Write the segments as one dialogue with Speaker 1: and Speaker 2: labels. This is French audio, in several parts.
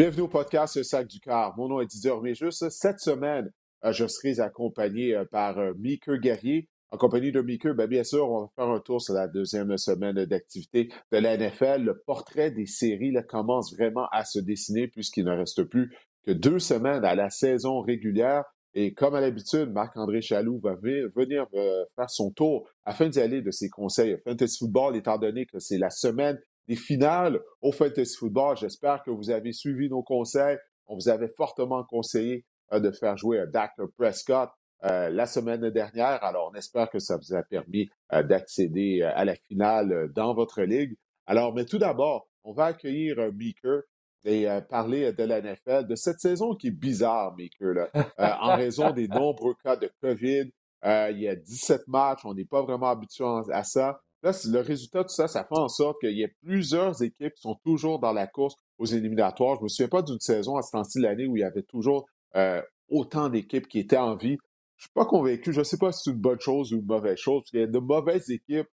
Speaker 1: Bienvenue au podcast Sac du Car. Mon nom est Didier Juste Cette semaine, euh, je serai accompagné euh, par euh, Meeker Guerrier. En compagnie de Meeker, ben, bien sûr, on va faire un tour sur la deuxième semaine d'activité de la NFL. Le portrait des séries commence vraiment à se dessiner puisqu'il ne reste plus que deux semaines à la saison régulière. Et comme à l'habitude, Marc-André Chaloux va venir faire son tour afin d'y aller de ses conseils fantasy football, étant donné que c'est la semaine des finales au Fantasy Football. J'espère que vous avez suivi nos conseils. On vous avait fortement conseillé euh, de faire jouer Dak Prescott euh, la semaine dernière. Alors, on espère que ça vous a permis euh, d'accéder à la finale dans votre ligue. Alors, mais tout d'abord, on va accueillir Meeker et parler de la NFL, de cette saison qui est bizarre, Meeker, en raison des nombreux cas de COVID. il y a 17 matchs, on n'est pas vraiment habitué à ça. Là, le résultat de tout ça, ça fait en sorte qu'il y a plusieurs équipes qui sont toujours dans la course aux éliminatoires. Je ne me souviens pas d'une saison à ce temps-ci de l'année où il y avait toujours euh, autant d'équipes qui étaient en vie. Je ne suis pas convaincu. Je ne sais pas si c'est une bonne chose ou une mauvaise chose. Il y a de mauvaises équipes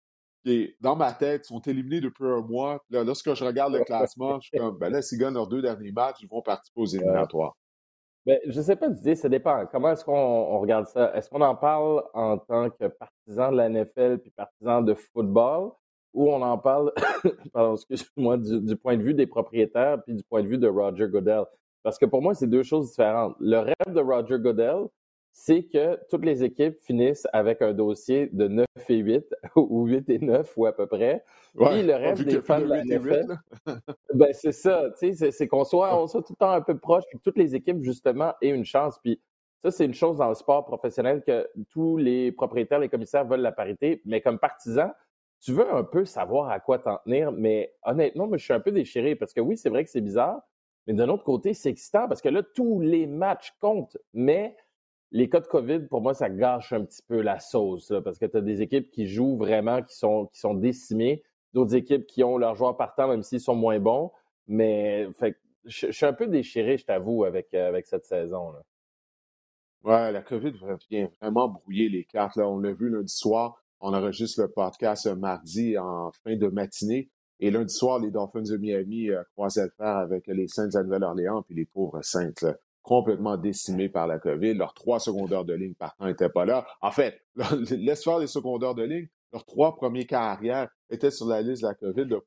Speaker 1: qui, dans ma tête, sont éliminées depuis un mois. Là, lorsque je regarde le classement, je suis comme, ben là, s'ils gagnent leurs deux derniers matchs, ils vont participer aux éliminatoires.
Speaker 2: Ben, je ne sais pas Didier, ça dépend. Comment est-ce qu'on regarde ça? Est-ce qu'on en parle en tant que partisan de la NFL puis partisan de football ou on en parle, pardon, excuse-moi, du, point de vue des propriétaires puis du point de vue de Roger Goodell? Parce que pour moi, c'est deux choses différentes. Le rêve de Roger Goodell, c'est que toutes les équipes finissent avec un dossier de 9 et 8 ou 8 et 9 ou à peu près. Puis le reste des fans de la NFL, ben c'est ça, tu sais, c'est qu'on soit, on soit tout le temps un peu proche, que toutes les équipes justement aient une chance. Puis ça, c'est une chose dans le sport professionnel que tous les propriétaires, les commissaires veulent la parité, mais comme partisan, tu veux un peu savoir à quoi t'en tenir, mais honnêtement, moi, je suis un peu déchiré parce que oui, c'est vrai que c'est bizarre, mais d'un autre côté, c'est excitant parce que là, tous les matchs comptent, mais les cas de COVID, pour moi, ça gâche un petit peu la sauce, parce que tu as des équipes qui jouent vraiment, qui sont, qui sont décimées, d'autres équipes qui ont leurs joueurs partant, même s'ils sont moins bons. Mais je, suis un peu déchiré, je t'avoue, avec, euh, avec cette saison. Là.
Speaker 1: Ouais, la COVID vient vraiment brouiller les cartes. Là. On l'a vu lundi soir. On enregistre le podcast mardi en fin de matinée. Et lundi soir, les Dolphins de Miami euh, croisaient le fer avec les Saints de Nouvelle-Orléans puis les pauvres Saints complètement décimés par la COVID. Leurs trois secondaires de ligne, par contre, n'étaient pas là. En fait, laisse faire les secondaires de ligne. Leurs trois premiers carrières étaient sur la liste de la COVID. Le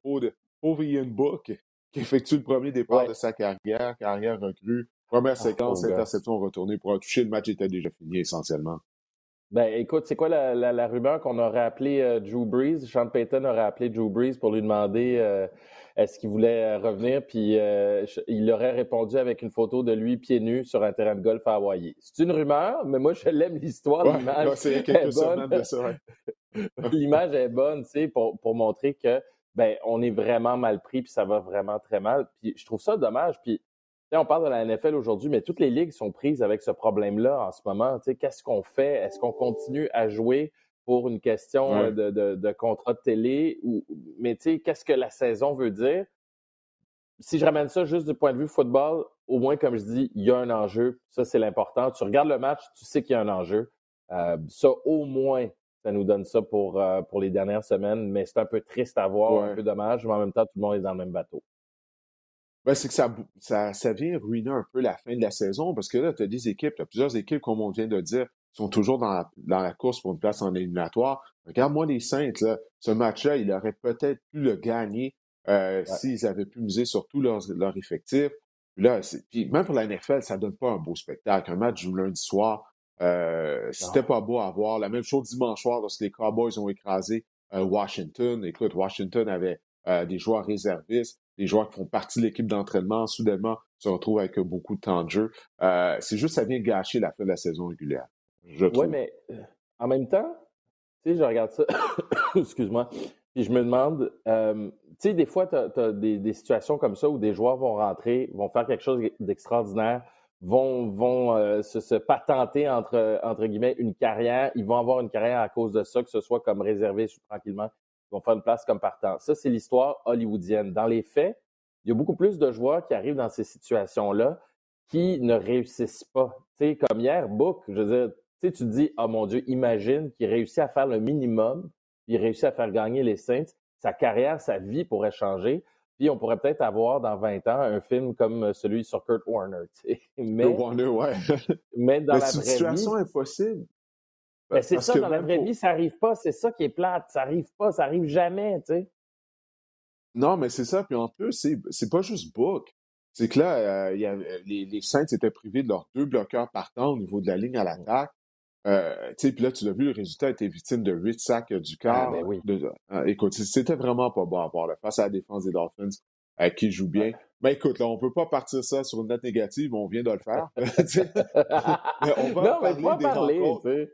Speaker 1: pauvre, Ian Book, qui effectue le premier départ de sa carrière, carrière recrue. Première ah, séquence, interception retournée pour un toucher. Le match était déjà fini essentiellement.
Speaker 2: Ben, écoute, c'est quoi la, rumeur qu'on aurait appelé euh, Drew Brees? Sean Payton aurait appelé Drew Brees pour lui demander euh, est-ce qu'il voulait euh, revenir, puis il aurait répondu avec une photo de lui pieds nus sur un terrain de golf à Hawaii. C'est une rumeur, mais moi, je l'aime l'histoire. l'image est bonne. l'image est bonne, tu sais, pour, pour montrer que ben, on est vraiment mal pris, puis ça va vraiment très mal. Puis je trouve ça dommage. Puis on parle de la NFL aujourd'hui, mais toutes les ligues sont prises avec ce problème-là en ce moment. Qu'est-ce qu'on fait? Est-ce qu'on continue à jouer pour une question euh, de, contrat de télé? Ou, mais qu'est-ce que la saison veut dire? Si je ramène ça juste du point de vue football, au moins, comme je dis, il y a un enjeu. Ça, c'est l'important. Tu regardes le match, tu sais qu'il y a un enjeu. Euh, ça, au moins, ça nous donne ça pour, euh, pour les dernières semaines, mais c'est un peu triste à voir, un peu dommage, mais en même temps, tout le monde est dans le même bateau.
Speaker 1: Ben, c'est que ça, ça, ça vient ruiner un peu la fin de la saison parce que là, tu as des équipes, tu as plusieurs équipes, comme on vient de dire, qui sont toujours dans la, dans la course pour une place en éliminatoire. Regarde-moi les Saints, là, ce match-là, ils auraient peut-être pu le gagner euh, s'ils avaient pu miser sur tout leur, leur effectif. Là, puis même pour la NFL, ça donne pas un beau spectacle. Un match du lundi soir, euh, c'était pas beau à voir. La même chose dimanche soir lorsque les Cowboys ont écrasé euh, Washington. Écoute, Washington avait des joueurs réservistes les joueurs qui font partie de l'équipe d'entraînement, soudainement, se retrouvent avec beaucoup de temps de jeu. Euh, c'est juste ça vient gâcher la fin de la saison régulière.
Speaker 2: Oui, mais euh, en même temps, tu sais, je regarde ça, excuse-moi, puis je me demande, euh, tu sais, des fois, tu as, des, situations comme ça où des joueurs vont rentrer, vont faire quelque chose d'extraordinaire, vont, vont se, se, patenter entre, entre guillemets une carrière, ils vont avoir une carrière à cause de ça, que ce soit comme réservé tranquillement vont faire une place comme partant. Ça, c'est l'histoire hollywoodienne. Dans les faits, il y a beaucoup plus de joueurs qui arrivent dans ces situations-là qui ne réussissent pas. Tu sais, comme hier, Book, je veux dire, tu te dis, oh mon Dieu, imagine qu'il réussit à faire le minimum, il réussit à faire gagner les Saints, sa carrière, sa vie pourrait changer. Puis on pourrait peut-être avoir dans 20 ans un film comme celui sur Kurt Warner.
Speaker 1: Mais, Kurt Warner, ouais.
Speaker 2: mais dans la vraie
Speaker 1: situation impossible.
Speaker 2: Mais c'est ça, dans la vraie vie, ça n'arrive pas. C'est ça qui est plate. Ça n'arrive pas, ça n'arrive jamais, tu sais.
Speaker 1: Non, mais c'est ça. Puis en plus, c'est pas juste Book. C'est que là, euh, y a, les, les Saints étaient privés de leurs deux bloqueurs partants au niveau de la ligne à l'attaque. Euh, puis là, tu l'as vu, le résultat était victime de 8 sacs euh, du
Speaker 2: ah,
Speaker 1: corps.
Speaker 2: ben oui.
Speaker 1: écoute, c'était vraiment pas bon à voir face à la défense des Dolphins qui joue bien. Mais écoute, là, on ne veut pas partir ça sur une note négative, on vient de le faire.
Speaker 2: mais on va non, parler mais des parler, rencontres.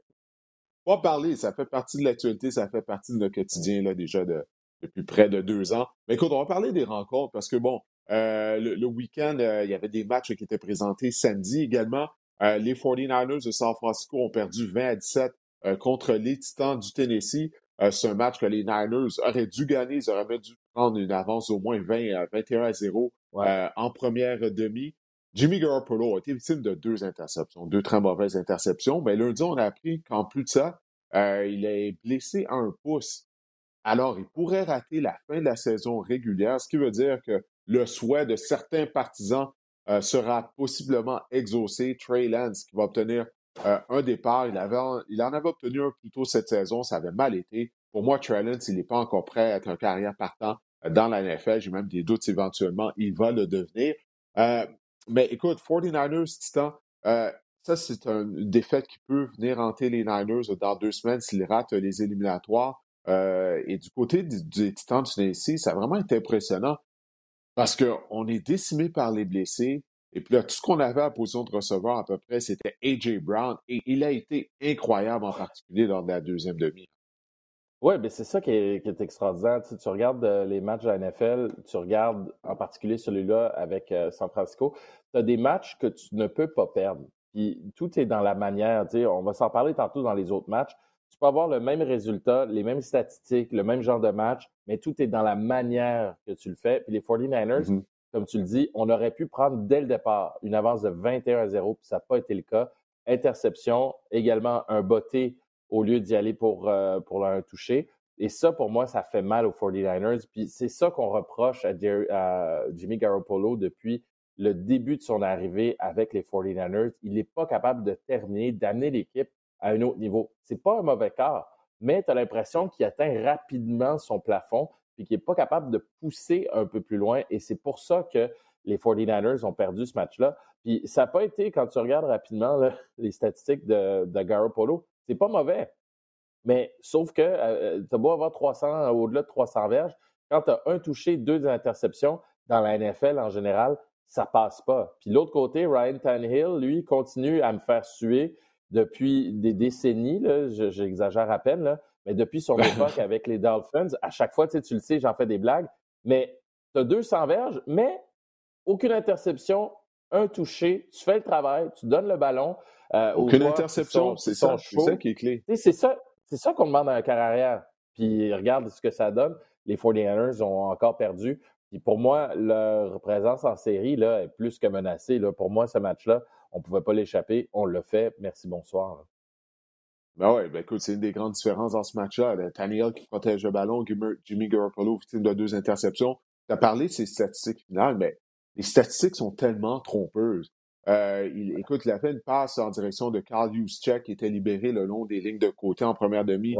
Speaker 1: On va parler, ça fait partie de l'actualité, ça fait partie de notre quotidien là, déjà de, depuis près de deux ans. Mais écoute, on va parler des rencontres parce que bon, euh, le, week-end, euh, il y avait des matchs qui étaient présentés samedi également. Euh, les 49ers de San Francisco ont perdu 20 à 17 contre les Titans du Tennessee. C'est un match que les Niners auraient dû gagner. Ils auraient dû prendre une avance au moins 20 à 21 à 0 en première demi. Jimmy Garoppolo a été victime de deux interceptions, deux très mauvaises interceptions. Mais lundi, on a appris qu'en plus de ça, il est blessé à un pouce. Alors, il pourrait rater la fin de la saison régulière, ce qui veut dire que le souhait de certains partisans euh, sera possiblement exaucé. Trey Lance, qui va obtenir euh, un départ, il, avait, il en avait obtenu un plus tôt cette saison, ça avait mal été. Pour moi, Trey Lance, il n'est pas encore prêt à être un carrière partant euh, dans la NFL. J'ai même des doutes éventuellement, il va le devenir. Mais écoute, 49ers, Titan, ça, c'est une défaite qui peut venir hanter les Niners dans deux semaines s'ils ratent les éliminatoires. et du côté des Titans du Tennessee, ça a vraiment été impressionnant. Parce qu'on est décimé par les blessés. Et puis là, tout ce qu'on avait à position de receveur à peu près, c'était A.J. Brown. Et il a été incroyable, en particulier lors de la deuxième demi.
Speaker 2: Oui, mais c'est ça qui est, extraordinaire. Tu, regardes euh, les matchs de la NFL, tu regardes en particulier celui-là avec euh, San Francisco, tu as des matchs que tu ne peux pas perdre. Puis tout est dans la manière. Tu on va s'en parler tantôt dans les autres matchs tu peux avoir le même résultat, les mêmes statistiques, le même genre de match, mais tout est dans la manière que tu le fais. Puis les 49ers, mm-hmm. comme tu le dis, on aurait pu prendre dès le départ une avance de 21 à 0, puis ça n'a pas été le cas. Interception, également un botté au lieu d'y aller pour, euh, pour un toucher. Et ça, pour moi, ça fait mal aux 49ers. Puis c'est ça qu'on reproche à, Jimmy Garoppolo depuis le début de son arrivée avec les 49ers. Il n'est pas capable de terminer, d'amener l'équipe à un autre niveau. C'est pas un mauvais quart, mais tu as l'impression qu'il atteint rapidement son plafond puis qu'il n'est pas capable de pousser un peu plus loin. Et c'est pour ça que les 49ers ont perdu ce match-là. Puis ça n'a pas été, quand tu regardes rapidement les statistiques de Garoppolo, c'est pas mauvais. Mais sauf que euh, tu as beau avoir 300, au-delà de 300 verges, quand tu as un touché, deux interceptions, dans la NFL en général, ça passe pas. Puis l'autre côté, Ryan Tannehill, lui, continue à me faire suer depuis des décennies, j'exagère à peine, mais depuis son époque avec les Dolphins, à chaque fois, tu, le sais, j'en fais des blagues, mais tu as 200 verges, mais aucune interception, un touché, tu fais le travail, tu donnes le ballon.
Speaker 1: Euh, aucune interception, c'est ça, ça, qui est clé.
Speaker 2: C'est ça, ça qu'on demande à un carrière. Puis regarde ce que ça donne. Les 49ers ont encore perdu. Puis pour moi, leur présence en série là, est plus que menacée. Là. Pour moi, ce match-là, on ne pouvait pas l'échapper. On l'a fait. Merci, bonsoir.
Speaker 1: Ben oui, ben écoute, c'est une des grandes différences dans ce match-là. Tannehill qui protège le ballon, Jimmy Garoppolo victime de deux interceptions. Tu as parlé de ses statistiques finales, mais les statistiques sont tellement trompeuses. Euh, il, écoute, il a fait une passe en direction de Carl Juszczyk qui était libéré le long des lignes de côté en première demi.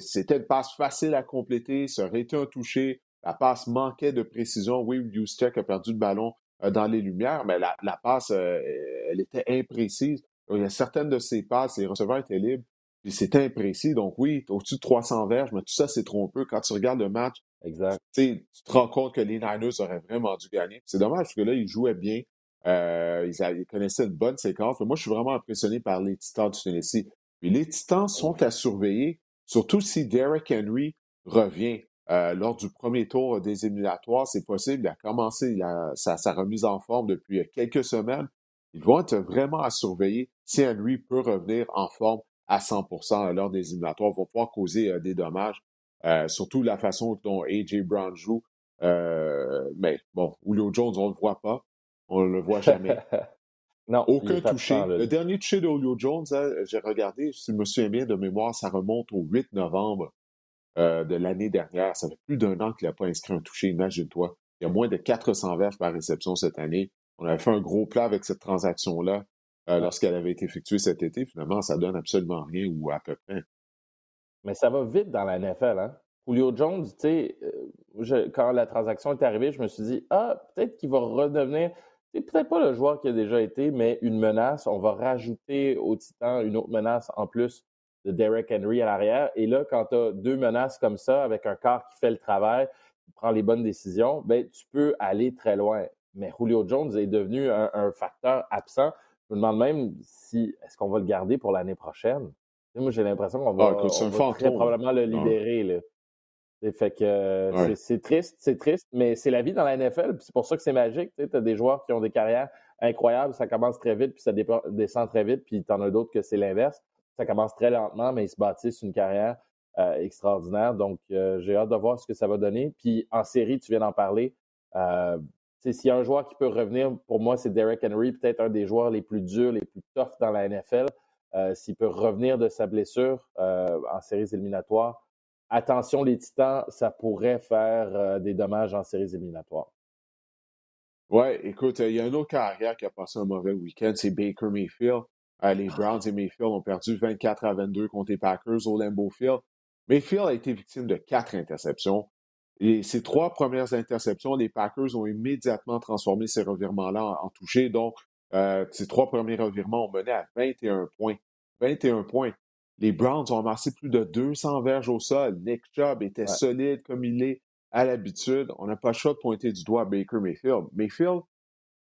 Speaker 1: C'était une passe facile à compléter, ça aurait été un touché. La passe manquait de précision. Oui, Juszczyk a perdu le ballon euh, dans les lumières, mais la, passe, euh, elle était imprécise. Il y a certaines de ces passes, les receveurs étaient libres, puis c'était imprécis. Donc oui, au-dessus de 300 verges, mais tout ça, c'est trompeux. Quand tu regardes le match,
Speaker 2: exact.
Speaker 1: tu te rends compte que les Niners auraient vraiment dû gagner. C'est dommage parce que là, ils jouaient bien. Euh, ils, connaissaient une bonne séquence. moi, je suis vraiment impressionné par les Titans du Tennessee. Puis les Titans sont à surveiller, surtout si Derrick Henry revient. Euh, lors du premier tour des éliminatoires, c'est possible. Il a commencé sa, remise en forme depuis quelques semaines. Ils vont être vraiment à surveiller si Henry peut revenir en forme à 100% lors des éliminatoires. Il va pouvoir causer euh, des dommages, euh, surtout la façon dont A.J. Brown joue. mais bon, Julio Jones, on ne le voit pas. On ne le voit jamais.
Speaker 2: non,
Speaker 1: Aucun touché. Le dernier touché de Julio Jones, hein, j'ai regardé, si je me souviens bien de mémoire, ça remonte au 8 novembre euh, de l'année dernière. Ça fait plus d'un an qu'il n'a pas inscrit un touché, imagine-toi. Il y a moins de 400 verges par réception cette année. On avait fait un gros plat avec cette transaction-là euh, lorsqu'elle avait été effectuée cet été. Finalement, ça donne absolument rien ou à peu près.
Speaker 2: Mais ça va vite dans la NFL, hein? Julio Jones, tu sais, euh, quand la transaction est arrivée, je me suis dit, ah, peut-être qu'il va redevenir, c'est peut-être pas le joueur qui a déjà été, mais une menace. On va rajouter au Titan une autre menace en plus de Derek Henry à l'arrière. Et là, quand tu as deux menaces comme ça, avec un corps qui fait le travail, qui prend les bonnes décisions, ben, tu peux aller très loin. Mais Julio Jones est devenu un, facteur absent. Je me demande même si est-ce qu'on va le garder pour l'année prochaine? Moi, j'ai l'impression qu'on va, ah, très probablement le libérer. Là. Fait que c'est triste, c'est triste, mais c'est la vie dans la NFL, c'est pour ça que c'est magique. Tu as des joueurs qui ont des carrières incroyables, ça commence très vite, puis ça descend très vite, puis tu en as d'autres que c'est l'inverse. Ça commence très lentement, mais ils se bâtissent une carrière euh, extraordinaire. Donc, euh, j'ai hâte de voir ce que ça va donner. Puis en série, tu viens d'en parler. Euh, s'il y a un joueur qui peut revenir, pour moi, c'est Derek Henry, peut-être un des joueurs les plus durs, les plus toughs dans la NFL. S'il peut revenir de sa blessure en séries éliminatoires, attention les Titans, ça pourrait faire euh, des dommages en séries éliminatoires.
Speaker 1: Ouais, écoute, il y a un autre carrière qui a passé un mauvais week-end, c'est Baker Mayfield. Euh, les Browns et Mayfield ont perdu 24 à 22 contre les Packers au Lambeau Field. Mayfield a été victime de quatre interceptions. Et ces trois premières interceptions, les Packers ont immédiatement transformé ces revirements-là en, touchés. Donc, euh, ces trois premiers revirements ont mené à 21 points. 21 points. Les Browns ont amassé plus de 200 verges au sol. Nick Chubb était solide comme il est à l'habitude. On n'a pas le choix de pointer du doigt Baker Mayfield. Mayfield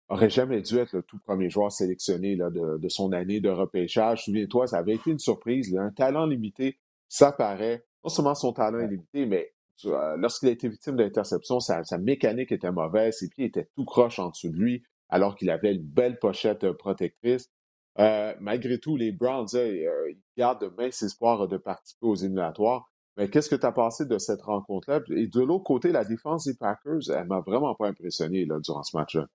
Speaker 1: aurait jamais dû être le tout premier joueur sélectionné là, de, son année de repêchage. Souviens-toi, ça avait été une surprise. Il a un talent limité, ça paraît. Non seulement son talent est limité, mais euh, lorsqu'il a été victime d'interception, sa, sa, mécanique était mauvaise, ses pieds étaient tout croches en dessous de lui, alors qu'il avait une belle pochette protectrice. Euh, malgré tout, les Browns, euh, ils gardent de minces espoirs de participer aux éliminatoires. Mais qu'est-ce que tu as pensé de cette rencontre-là? Et de l'autre côté, la défense des Packers, elle m'a vraiment pas impressionné là, durant ce match-là.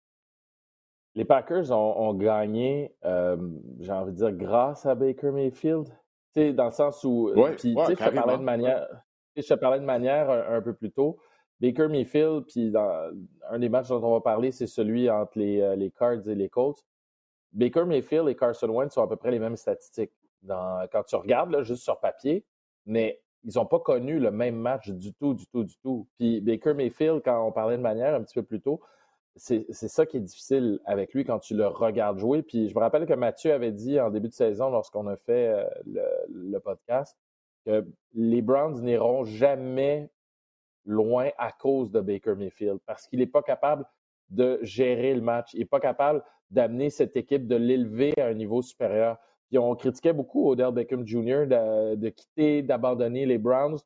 Speaker 2: Les Packers ont, gagné, euh, j'ai envie de dire, grâce à Baker Mayfield. dans le sens où. puis, je te parlais de manière. Je parlais de manière un, peu plus tôt. Baker Mayfield, puis dans un des matchs dont on va parler, c'est celui entre les, les Cards et les Colts. Baker Mayfield et Carson Wentz sont à peu près les mêmes statistiques. quand tu regardes juste sur papier, mais ils n'ont pas connu le même match du tout, du tout, du tout. Puis Baker Mayfield, quand on parlait de manière un petit peu plus tôt, c'est ça qui est difficile avec lui quand tu le regardes jouer. Puis je me rappelle que Mathieu avait dit en début de saison, lorsqu'on a fait euh, le, podcast, que les Browns n'iront jamais loin à cause de Baker Mayfield parce qu'il n'est pas capable de gérer le match. Il n'est pas capable d'amener cette équipe, de l'élever à un niveau supérieur. Puis on critiquait beaucoup Odell Beckham Jr. de, quitter, d'abandonner les Browns.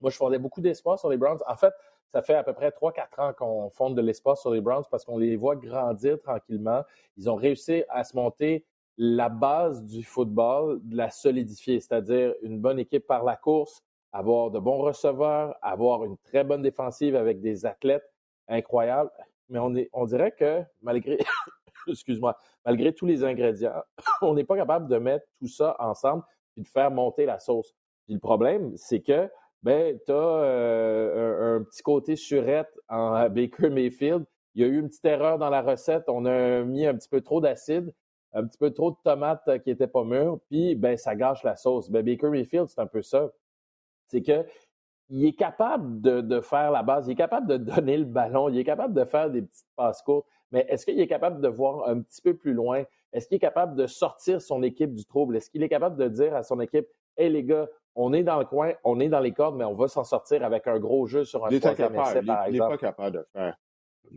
Speaker 2: Moi, je fondais beaucoup d'espoir sur les Browns. En fait, ça fait à peu près 3-4 ans qu'on fonde de l'espoir sur les Browns parce qu'on les voit grandir tranquillement. Ils ont réussi à se monter la base du football, de la solidifier, c'est-à-dire une bonne équipe par la course, avoir de bons receveurs, avoir une très bonne défensive avec des athlètes incroyables. Mais on, est, on dirait que malgré excuse-moi, malgré tous les ingrédients, on n'est pas capable de mettre tout ça ensemble et de faire monter la sauce. Puis le problème, c'est que ben, tu as euh, un, petit côté surette en Baker Mayfield. Il y a eu une petite erreur dans la recette. On a mis un petit peu trop d'acide, un petit peu trop de tomates qui n'étaient pas mûres, puis ben, ça gâche la sauce. Ben, Baker Mayfield, c'est un peu ça. C'est que il est capable de, de, faire la base, il est capable de donner le ballon, il est capable de faire des petites passes courtes, mais est-ce qu'il est capable de voir un petit peu plus loin? Est-ce qu'il est capable de sortir son équipe du trouble? Est-ce qu'il est capable de dire à son équipe, Hey les gars, on est dans le coin, on est dans les cordes, mais on va s'en sortir avec un gros jeu sur un essai, par
Speaker 1: il, exemple. Il n'est pas capable de faire.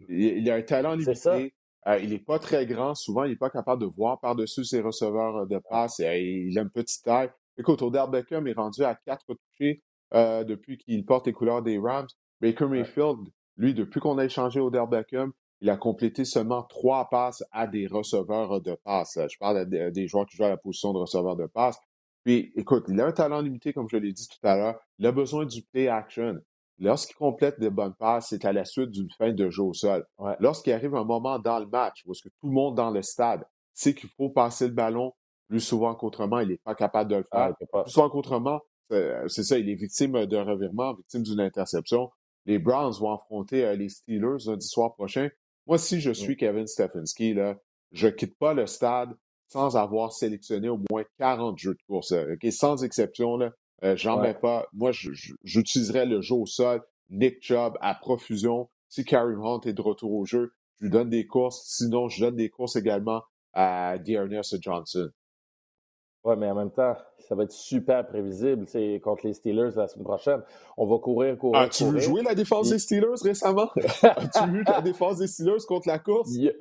Speaker 1: Il, a un talent limité. Euh, il n'est pas très grand. Souvent, il n'est pas capable de voir par-dessus ses receveurs de passe. il a une petite taille. Écoute, Odell Beckham est rendu à quatre touchés euh, depuis qu'il porte les couleurs des Rams. Baker Mayfield, lui, depuis qu'on a échangé Odell Beckham, il a complété seulement trois passes à des receveurs de passes. Je parle des joueurs qui jouent à la position de receveur de passe. Puis, écoute, il a un talent limité, comme je l'ai dit tout à l'heure. Il a besoin du play action. Lorsqu'il complète des bonnes passes, c'est à la suite d'une fin de jeu au sol. Lorsqu'il arrive un moment dans le match où est-ce que tout le monde dans le stade sait qu'il faut passer le ballon plus souvent qu'autrement, il n'est pas capable de le faire. plus souvent qu'autrement, c'est ça, il est victime d'un revirement, victime d'une interception. les Browns vont affronter les Steelers lundi soir prochain. Moi, si je suis Kevin Stefanski, là, je quitte pas le stade sans avoir sélectionné au moins 40 jeux de course. euh, ok, Sans exception, là, euh, j'en
Speaker 2: Ouais.
Speaker 1: mets pas. Moi, j'utiliserais le jeu au sol, Nick Chubb à profusion. Si Karim Hunt est de retour au jeu, je lui donne des courses. Sinon, je donne des courses également à Dearness Johnson.
Speaker 2: Ouais, mais en même temps, ça va être super prévisible c'est contre les Steelers la semaine prochaine. On va courir, courir,
Speaker 1: As-tu vu jouer la défense
Speaker 2: Il-
Speaker 1: des Steelers récemment? As-tu vu la défense des Steelers contre la course?
Speaker 2: Il y a,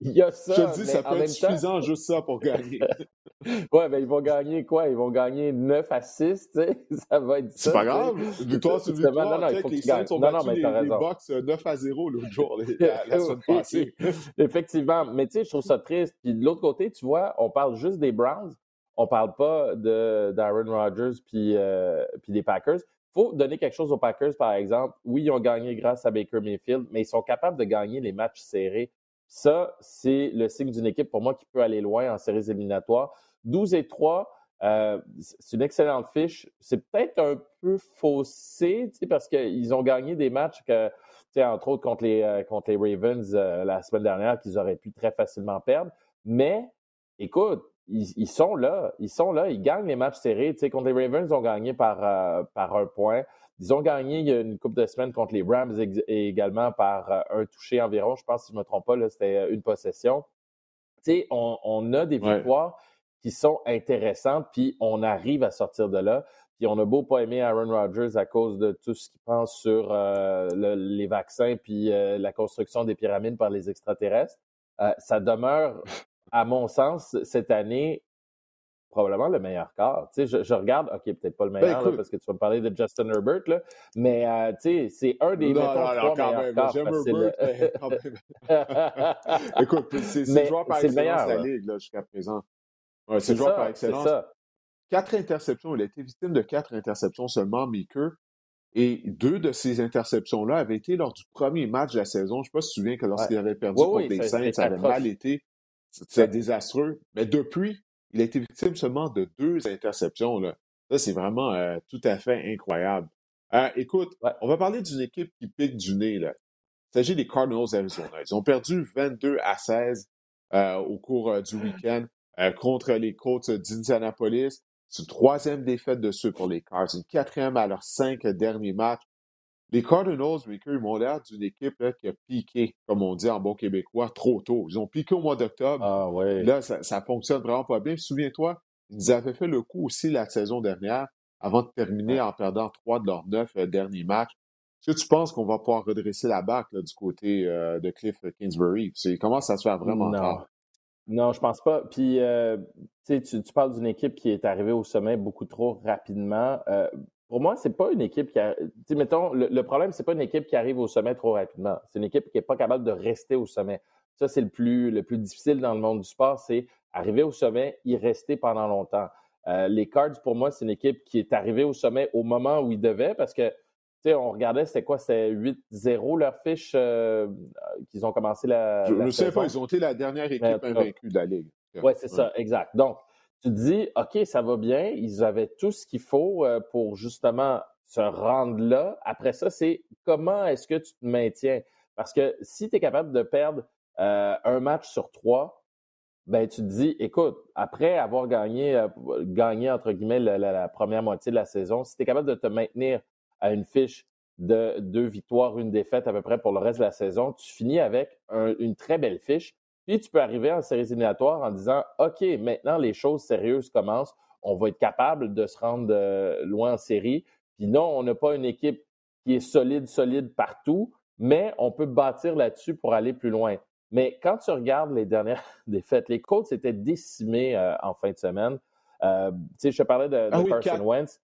Speaker 2: il y a ça,
Speaker 1: Je te dis,
Speaker 2: mais
Speaker 1: ça peut être suffisant juste ça pour gagner.
Speaker 2: ouais, ben ils vont gagner quoi? Ils vont gagner 9 à 6, tu sais? Ça va être ça.
Speaker 1: C'est pas
Speaker 2: tu
Speaker 1: grave. Victoire sur
Speaker 2: Justement,
Speaker 1: victoire.
Speaker 2: non, non, il faut que
Speaker 1: les
Speaker 2: tu.
Speaker 1: Saints ont
Speaker 2: Non, non, mais
Speaker 1: les,
Speaker 2: t'as
Speaker 1: les
Speaker 2: raison.
Speaker 1: Bucks euh, 9 à 0 l'autre jour, les- la, la semaine
Speaker 2: Oui,
Speaker 1: passée.
Speaker 2: Effectivement. Mais tu sais, je trouve ça triste. Puis de l'autre côté, tu vois, on parle juste des Browns. On parle pas d'Aaron Rodgers puis, euh, puis des Packers. faut donner quelque chose aux Packers, par exemple. Oui, ils ont gagné grâce à Baker Mayfield, mais ils sont capables de gagner les matchs serrés. Ça, c'est le signe d'une équipe, pour moi, qui peut aller loin en séries éliminatoires. 12 et 3, euh, c'est une excellente fiche. C'est peut-être un peu faussé, parce qu'ils ont gagné des matchs que, entre autres contre les, euh, contre les Ravens euh, la semaine dernière, qu'ils auraient pu très facilement perdre. Mais, écoute, ils, ils, sont là, ils sont là, ils gagnent les matchs serrés. Tu sais, contre les Ravens, ils ont gagné par, euh, par un point. Ils ont gagné il y a une couple de semaines contre les Rams et également par euh, un touché environ. Je pense, si je ne me trompe pas, là, c'était une possession. Tu sais, on, on a des victoires qui sont intéressantes, puis on arrive à sortir de là. Puis on a beau pas aimer Aaron Rodgers à cause de tout ce qu'il pense sur euh, le, les vaccins puis la construction des pyramides par les extraterrestres. Euh, ça demeure, à mon sens, cette année, probablement le meilleur quart. Tu sais, je, je regarde, OK, peut-être pas le meilleur,
Speaker 1: ben,
Speaker 2: là, parce que tu vas me parler de Justin Herbert, là, mais euh, tu sais, c'est un des,
Speaker 1: non,
Speaker 2: mettons,
Speaker 1: non, non, quand même. Herbert, mais quand même. Écoute, c'est le joueur par excellence
Speaker 2: meilleur,
Speaker 1: de la. Ligue jusqu'à présent. Ouais, c'est le joueur par excellence. Quatre interceptions. Il a été victime de quatre interceptions seulement, Meeker. Et deux de ces interceptions-là avaient été lors du premier match de la saison. Je ne sais pas si tu te souviens que lorsqu'il
Speaker 2: ouais.
Speaker 1: avait perdu contre les Saints, ça avait mal été. C'était désastreux. Mais depuis, il a été victime seulement de deux interceptions. Là. Ça, c'est vraiment euh, tout à fait incroyable. Euh, écoute,
Speaker 2: ouais.
Speaker 1: on va parler d'une équipe qui pique du nez. Là. Il s'agit des Cardinals d'Arizona. Ils ont perdu 22 à 16 euh, au cours euh, du week-end euh, contre les Colts d'Indianapolis. C'est une troisième défaite de ceux pour les Cards, une quatrième à leurs cinq derniers matchs. Les Cardinals, ils m'ont l'air d'une équipe là, qui a piqué, comme on dit en bon québécois, trop tôt. Ils ont piqué au mois d'octobre.
Speaker 2: Ah, ouais.
Speaker 1: Là, ça, ça fonctionne vraiment pas bien. Souviens-toi, ils nous avaient fait le coup aussi la saison dernière, avant de terminer en perdant trois de leurs neuf euh, derniers matchs. Est-ce que tu penses qu'on va pouvoir redresser la barque là, du côté euh, de Cliff Kingsbury? C'est, comment ça se fait vraiment
Speaker 2: non.
Speaker 1: tard?
Speaker 2: Non, je pense pas. Puis, euh, tu, tu parles d'une équipe qui est arrivée au sommet beaucoup trop rapidement. Euh, pour moi, c'est pas une équipe qui a. mettons, le, le problème, c'est pas une équipe qui arrive au sommet trop rapidement. C'est une équipe qui est pas capable de rester au sommet. Ça, c'est le plus, le plus difficile dans le monde du sport, c'est arriver au sommet, y rester pendant longtemps. Euh, les Cards, pour moi, c'est une équipe qui est arrivée au sommet au moment où ils devaient, parce que, tu sais, on regardait, c'était quoi? C'était 8-0 leur fiche euh, qu'ils ont commencé la.
Speaker 1: Je ne sais pas, ils ont été la dernière équipe invaincue de la Ligue.
Speaker 2: Oui, c'est ça, exact. Donc, tu te dis, OK, ça va bien, ils avaient tout ce qu'il faut euh, pour justement se rendre là. Après ça, c'est comment est-ce que tu te maintiens? Parce que si tu es capable de perdre euh, un match sur trois, ben tu te dis, écoute, après avoir gagné, euh, gagné entre guillemets, la, première moitié de la saison, si tu es capable de te maintenir à une fiche de deux victoires, une défaite à peu près pour le reste de la saison, tu finis avec un, une très belle fiche. Puis tu peux arriver en séries éliminatoires en disant OK, maintenant les choses sérieuses commencent. On va être capable de se rendre euh, loin en série. Puis non, on n'a pas une équipe qui est solide, solide partout, mais on peut bâtir là-dessus pour aller plus loin. Mais quand tu regardes les dernières défaites, les Colts étaient décimés euh, en fin de semaine. Euh, tu sais, je te parlais de, de
Speaker 1: ah oui,
Speaker 2: Carson
Speaker 1: quatre.
Speaker 2: Wentz.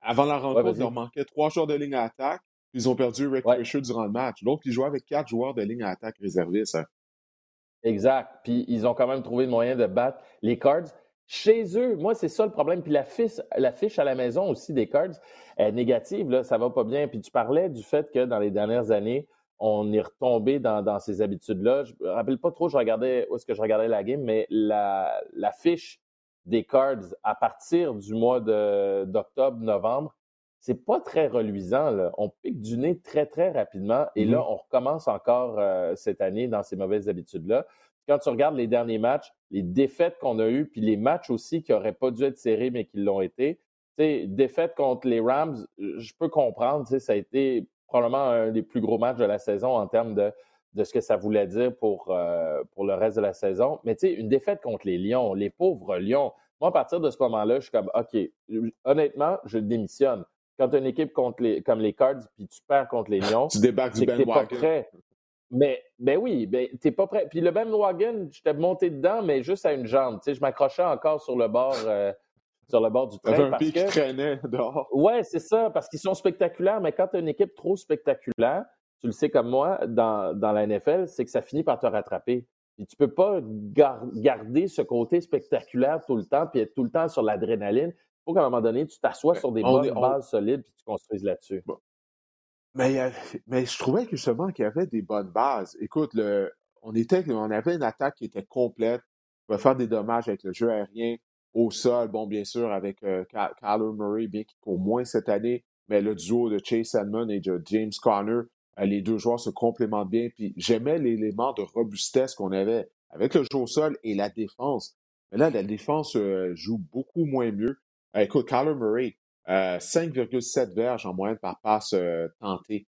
Speaker 1: Avant la rencontre,
Speaker 2: Ouais,
Speaker 1: il leur manquait trois joueurs de ligne à attaque. Ils ont perdu Rick
Speaker 2: Ouais.
Speaker 1: Fisher durant le match. Donc, ils jouaient avec quatre joueurs de ligne à attaque réservistes.
Speaker 2: Exact. Puis ils ont quand même trouvé le moyen de battre les Cards. Chez eux, moi, c'est ça le problème. Puis la fiche, la fiche à la maison aussi des Cards est négative. Là, ça va pas bien. Puis tu parlais du fait que dans les dernières années, on est retombé dans, ces habitudes-là. Je me rappelle pas trop, je regardais où est-ce que je regardais la game, mais la, la fiche des Cards à partir du mois d'octobre, novembre c'est pas très reluisant. Là. On pique du nez très, très rapidement. Et là, mm-hmm. on recommence encore euh, cette année dans ces mauvaises habitudes-là. Quand tu regardes les derniers matchs, les défaites qu'on a eues, puis les matchs aussi qui n'auraient pas dû être serrés, mais qui l'ont été, défaite contre les Rams, je peux comprendre, ça a été probablement un des plus gros matchs de la saison en termes de, de ce que ça voulait dire pour, euh, pour le reste de la saison. Mais tu sais, une défaite contre les Lions, les pauvres Lions, moi, à partir de ce moment-là, je suis comme, OK, honnêtement, je démissionne. Quand tu as une équipe contre les, comme les Cards, puis tu perds contre les Lions,
Speaker 1: tu débarques du
Speaker 2: ben pas prêt. Mais ben oui, ben, t'es pas prêt. Puis le bandwagon, j'étais monté dedans, mais juste à une jambe. Je m'accrochais encore sur le bord, euh, sur le bord du train.
Speaker 1: un pied qui traînait dehors.
Speaker 2: Ouais, c'est ça, parce qu'ils sont spectaculaires, mais quand tu as une équipe trop spectaculaire, tu le sais comme moi, dans, dans la NFL, c'est que ça finit par te rattraper. Puis tu peux pas garder ce côté spectaculaire tout le temps, puis être tout le temps sur l'adrénaline. Faut qu'à un moment donné, tu t'assoies sur des bonnes bases solides, puis tu construises là-dessus.
Speaker 1: Mais, mais je trouvais que justement qu'il y avait des bonnes bases. Écoute, le, on, était, on avait une attaque qui était complète. On va faire des dommages avec le jeu aérien, au sol, bon, bien sûr, avec euh, Kyler Murray, bien qu'il court moins cette année, mais le duo de Chase Edmond et de James Conner, euh, les deux joueurs se complémentent bien. Puis j'aimais l'élément de robustesse qu'on avait avec le jeu au sol et la défense. Mais là, la défense euh, joue beaucoup moins mieux. Euh, écoute, Kyler Murray, 5,7 verges en moyenne par passe tentée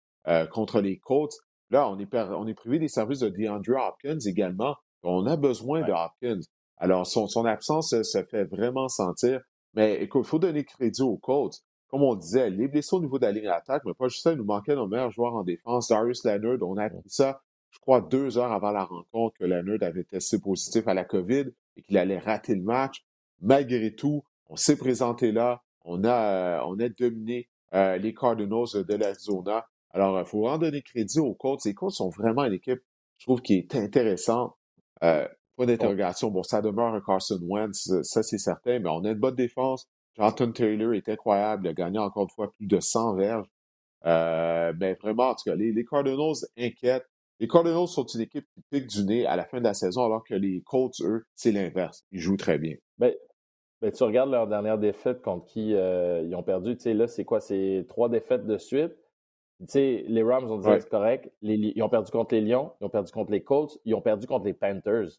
Speaker 1: contre les Colts. Là, on est, on est privé des services de DeAndre Hopkins également. On a besoin de Hopkins. Alors, son, son absence se fait vraiment sentir. Mais écoute, il faut donner crédit aux Colts comme on disait, les blessés au niveau de la ligne d'attaque, mais pas juste ça, il nous manquait nos meilleurs joueurs en défense. Darius Leonard, on a appris ça, je crois, deux heures avant la rencontre que Leonard avait testé positif à la COVID et qu'il allait rater le match. Malgré tout, on s'est présenté là, on a, euh, on a dominé euh, les Cardinals de l'Arizona. Alors, il faut vraiment donner crédit aux Colts. Les Colts sont vraiment une équipe, je trouve, qui est intéressante. Euh, point d'interrogation. Bon, ça demeure un Carson Wentz, ça c'est certain, mais on a une bonne défense. Jonathan Taylor est incroyable. Il a gagné encore une fois plus de 100 verges. Euh, mais vraiment, en tout cas, les, Cardinals inquiètent. Les Cardinals sont une équipe qui pique du nez à la fin de la saison, alors que les Colts, eux, c'est l'inverse. Ils jouent très bien.
Speaker 2: Ben, ben, tu regardes leur dernière défaite contre qui euh, ils ont perdu. Tu sais, là, c'est quoi? C'est trois défaites de suite. Tu sais, les Rams ont dit c'est correct. ils ont perdu contre les Lions, ils ont perdu contre les Colts, ils ont perdu contre les Panthers.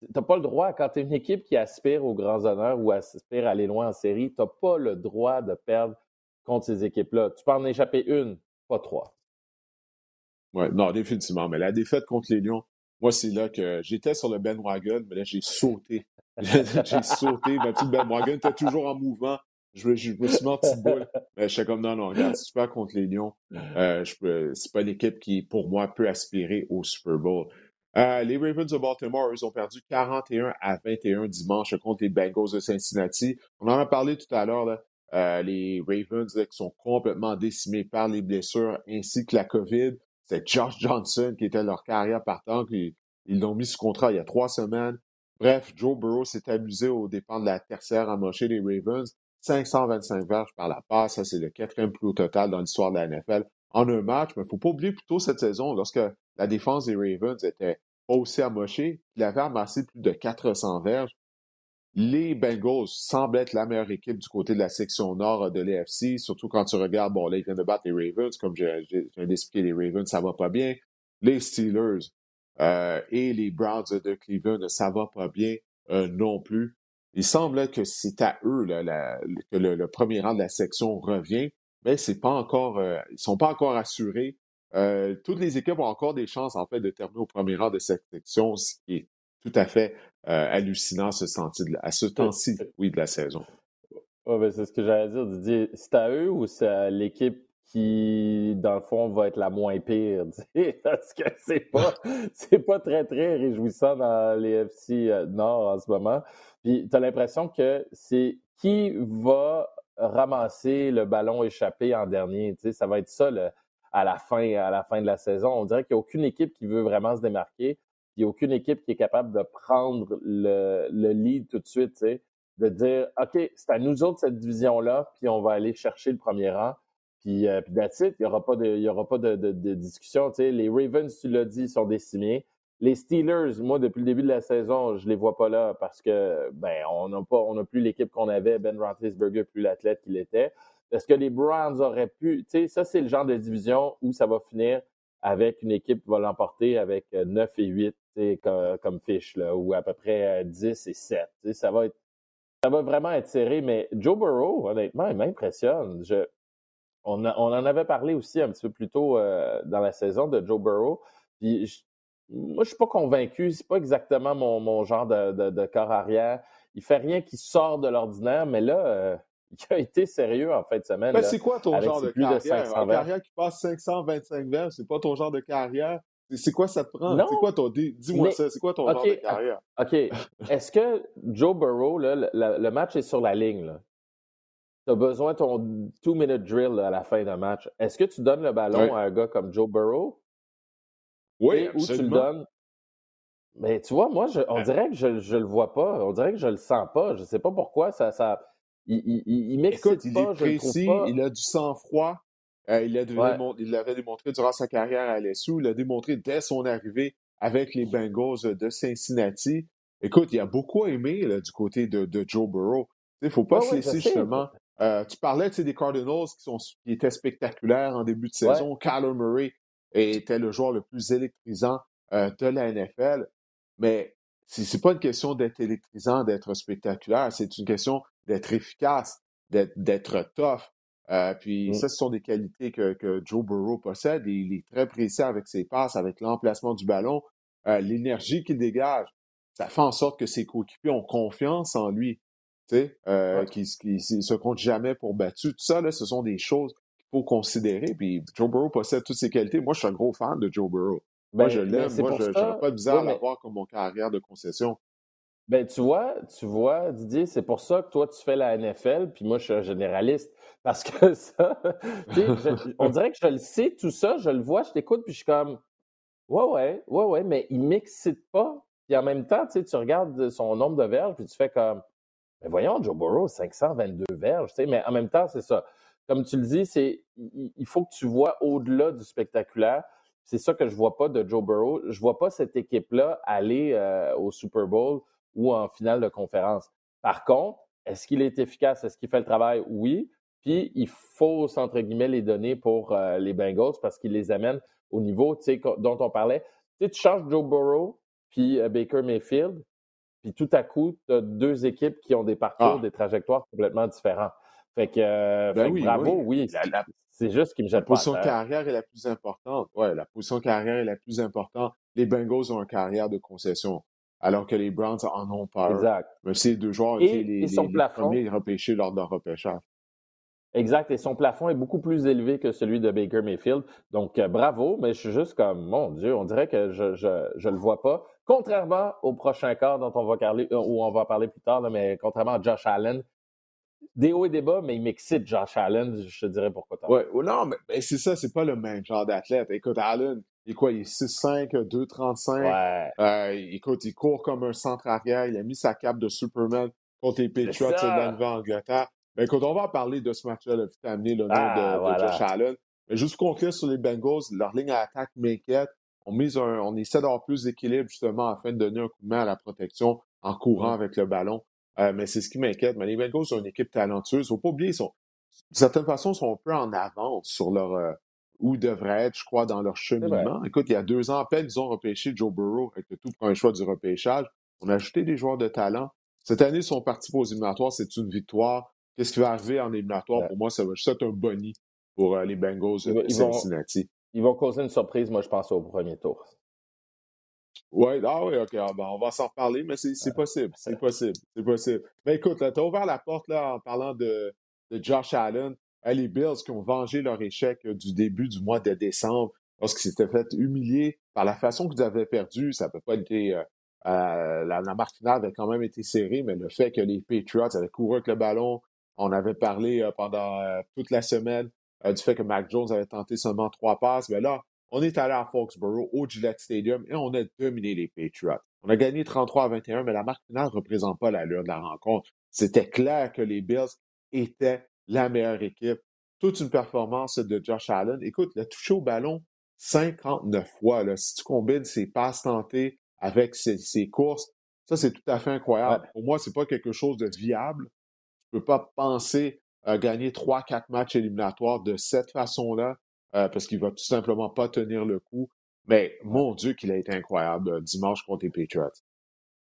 Speaker 2: Tu n'as pas le droit, quand tu es une équipe qui aspire aux grands honneurs ou aspire à aller loin en série, tu n'as pas le droit de perdre contre ces équipes-là. Tu peux en échapper une, pas trois.
Speaker 1: Oui, non, définitivement. Mais la défaite contre les Lions, moi, c'est là que j'étais sur le Ben Wagon, mais là, j'ai sauté. j'ai sauté. Ma petite Ben Wagon était toujours en mouvement. Je, me suis mis en petite boule. Mais j'étais comme, non, non, regarde, si tu perds contre les Lions, euh, c'est pas l'équipe qui, pour moi, peut aspirer au Super Bowl. Euh, les Ravens de Baltimore, ils ont perdu 41 à 21 dimanche contre les Bengals de Cincinnati. On en a parlé tout à l'heure. Euh, les Ravens qui sont complètement décimés par les blessures ainsi que la COVID. C'est Josh Johnson qui était leur carrière partant. Ils l'ont mis sous contrat il y a trois semaines. Bref, Joe Burrow s'est amusé aux dépens de la tertiaire amochée des Ravens. 525 verges par la passe. Ça, c'est le quatrième plus haut total dans l'histoire de la NFL en un match. Mais il ne faut pas oublier plutôt cette saison, lorsque la défense des Ravens était aussi amoché. Il avait amassé plus de 400 verges. Les Bengals semblent être la meilleure équipe du côté de la section nord de l'AFC, surtout quand tu regardes, bon, là, ils viennent de battre les Ravens, comme j'ai expliqué, les Ravens, ça va pas bien. Les Steelers euh, et les Browns de Cleveland, ça va pas bien euh, non plus. Il semble que c'est à eux là, que le, premier rang de la section revient, mais c'est pas encore, euh, ils sont pas encore assurés toutes les équipes ont encore des chances, en fait, de terminer au premier rang de cette section, ce qui est tout à fait hallucinant à ce, à ce temps-ci, oui, de la saison.
Speaker 2: Ben c'est ce que j'allais dire, Didier. C'est à eux ou c'est à l'équipe qui, dans le fond, va être la moins pire? Parce que c'est pas, c'est pas très, très réjouissant dans les FC euh, Nord en ce moment. Puis tu as l'impression que c'est qui va ramasser le ballon échappé en dernier. Ça va être ça, à la fin, à la fin de la saison. On dirait qu'il n'y a aucune équipe qui veut vraiment se démarquer. Il n'y a aucune équipe qui est capable de prendre le, le lead tout de suite, de dire OK, c'est à nous autres cette division-là, puis on va aller chercher le premier rang. Puis, euh, puis that's il n'y aura pas de, pas de, de, discussion. Les Ravens, tu l'as dit, sont décimés. Les Steelers, moi, depuis le début de la saison, je les vois pas là parce que ben on n'a pas, on n'a plus l'équipe qu'on avait. Ben Roethlisberger plus l'athlète qu'il était. Est-ce que les Browns auraient pu, tu sais, ça, c'est le genre de division où ça va finir avec une équipe qui va l'emporter avec 9 et 8 comme, comme fiche, là, ou à peu près 10 et 7. Ça va, être, ça va vraiment être serré, mais Joe Burrow, honnêtement, il m'impressionne. On, on, en avait parlé aussi un petit peu plus tôt euh, dans la saison de Joe Burrow. Puis moi, je suis pas convaincu. C'est pas exactement mon, mon genre de, de, corps arrière. Il fait rien qui sort de l'ordinaire, mais là, euh, il a été sérieux en fin de semaine.
Speaker 1: Mais c'est quoi ton genre de carrière? Un carrière qui passe 525 verges, c'est pas ton genre de carrière. C'est quoi ça te prend? C'est quoi ton. Dis-moi ça, c'est quoi ton genre de carrière?
Speaker 2: OK. Est-ce que Joe Burrow, là, le, match est sur la ligne, Tu as besoin de ton two-minute drill à la fin d'un match. Est-ce que tu donnes le ballon à un gars comme Joe Burrow?
Speaker 1: Oui,
Speaker 2: Ou tu le donnes? Mais tu vois, moi, on ben dirait que je ne le vois pas. On dirait que je le sens pas. Je sais pas pourquoi. Ça, ça, il, il, il Écoute,
Speaker 1: il est précis, il a du sang-froid. Euh, il l'avait démontré durant sa carrière à LSU. Il l'a démontré dès son arrivée avec les Bengals de Cincinnati. Écoute, il a beaucoup aimé du côté de, Joe Burrow. Il ne faut pas se laisser justement. Euh, tu parlais des Cardinals qui, sont, qui étaient spectaculaires en début de saison. Kyler Murray était le joueur le plus électrisant euh, de la NFL. Mais ce n'est pas une question d'être électrisant, d'être spectaculaire. C'est une question d'être efficace, d'être tough. Euh, puis mmh. ça, ce sont des qualités que, Joe Burrow possède. il est très précis avec ses passes, avec l'emplacement du ballon, euh, l'énergie qu'il dégage. Ça fait en sorte que ses coéquipiers ont confiance en lui, euh, qui, se compte jamais pour battu. Tout ça, là, ce sont des choses qu'il faut considérer. Puis Joe Burrow possède toutes ces qualités. Moi, je suis un gros fan de Joe Burrow. moi, ben, je l'aime. Moi, je n'aurais pas de bizarre à l'avoir comme mon carrière de concession.
Speaker 2: Ben, tu vois, tu vois, Didier, c'est pour ça que toi, tu fais la NFL, puis moi, je suis un généraliste. Parce que ça, on dirait que je le sais, tout ça, je le vois, je t'écoute, puis je suis comme, ouais, ouais, ouais, ouais, mais il m'excite pas. Puis en même temps, tu regardes son nombre de verges, puis tu fais comme, ben voyons, Joe Burrow, 522 verges, sais, mais en même temps, c'est ça. Comme tu le dis, c'est, il faut que tu vois au-delà du spectaculaire. C'est ça que je vois pas de Joe Burrow. Je vois pas cette équipe-là aller euh, au Super Bowl ou en finale de conférence. Par contre, est-ce qu'il est efficace? Est-ce qu'il fait le travail? Oui. Puis, il faut, entre guillemets, les donner pour euh, les Bengals parce qu'ils les amènent au niveau dont on parlait. Tu, tu changes Joe Burrow puis euh, Baker Mayfield, puis tout à coup, tu as deux équipes qui ont des parcours, ah. des trajectoires complètement différents. Fait que, euh, ben bravo, oui. c'est juste qu'il me jette
Speaker 1: La position de carrière est la plus importante. Ouais, la position de carrière est la plus importante. Les Bengals ont une carrière de concession alors que les Browns en ont peur.
Speaker 2: Exact.
Speaker 1: Mais ces deux joueurs étaient les, premiers repêchés lors d'un repêchage.
Speaker 2: Exact. Et son plafond est beaucoup plus élevé que celui de Baker Mayfield. Donc, euh, bravo, mais je suis juste comme, mon Dieu, on dirait que je je, le vois pas. Contrairement au prochain cas dont on va parler, euh, où on va parler plus tard, mais contrairement à Josh Allen, des hauts et des bas, mais il m'excite, Josh Allen. Je te dirais pourquoi.
Speaker 1: Oui, non, mais, c'est ça, c'est pas le même genre d'athlète. Écoute, Allen, il est quoi? Il est 6'5, 2'35.
Speaker 2: Ouais.
Speaker 1: Euh, écoute, il court comme un centre arrière. Il a mis sa cape de Superman contre les Patriots de Angleterre. Ben, écoute, on va parler de ce match-là, le amené le nom ah, de, Josh Allen. Mais juste conclure sur les Bengals, leur ligne à attaque m'inquiète. On, mise un, on essaie d'avoir plus d'équilibre, justement, afin de donner un coup de main à la protection en courant avec le ballon. Euh, mais c'est ce qui m'inquiète. Mais les Bengals sont une équipe talentueuse. Il ne faut pas oublier, ils sont, de certaine façon, sont un peu en avance sur leur, euh, où devraient être, je crois, dans leur cheminement. Écoute, il y a deux ans à peine, ils ont repêché Joe Burrow avec le tout premier choix du repêchage. On a ajouté des joueurs de talent. Cette année, ils sont partis pour les éliminatoires. C'est une victoire. Qu'est-ce qui va arriver en éliminatoire? Pour moi, ça va juste être un boni pour euh, les Bengals de Cincinnati.
Speaker 2: ils vont causer une surprise, moi, je pense, au premier tour.
Speaker 1: Oui, ah oui, OK. Ah, ben, on va s'en reparler, mais c'est possible. C'est possible. C'est possible. Mais écoute, tu as ouvert la porte là, en parlant de, de Josh Allen. les Bills qui ont vengé leur échec euh, du début du mois de décembre lorsqu'ils s'étaient fait humilier par la façon qu'ils avaient perdu. Ça peut pas été. Euh, euh, la, marque finale avait quand même été serrée, mais le fait que les Patriots avaient couru avec le ballon, on avait parlé pendant toute la semaine du fait que Mac Jones avait tenté seulement trois passes. Mais là, on est allé à Foxborough, au Gillette Stadium, et on a dominé les Patriots. On a gagné 33 à 21, mais la marque finale ne représente pas l'allure de la rencontre. C'était clair que les Bills étaient la meilleure équipe. Toute une performance de Josh Allen. Écoute, il a touché au ballon 59 fois. Là. Si tu combines ses passes tentées avec ses, courses, ça, c'est tout à fait incroyable. Pour moi, c'est pas quelque chose de viable. Je peux pas penser gagner 3-4 matchs éliminatoires de cette façon-là, parce qu'il va tout simplement pas tenir le coup. Mais mon Dieu, qu'il a été incroyable dimanche contre les Patriots.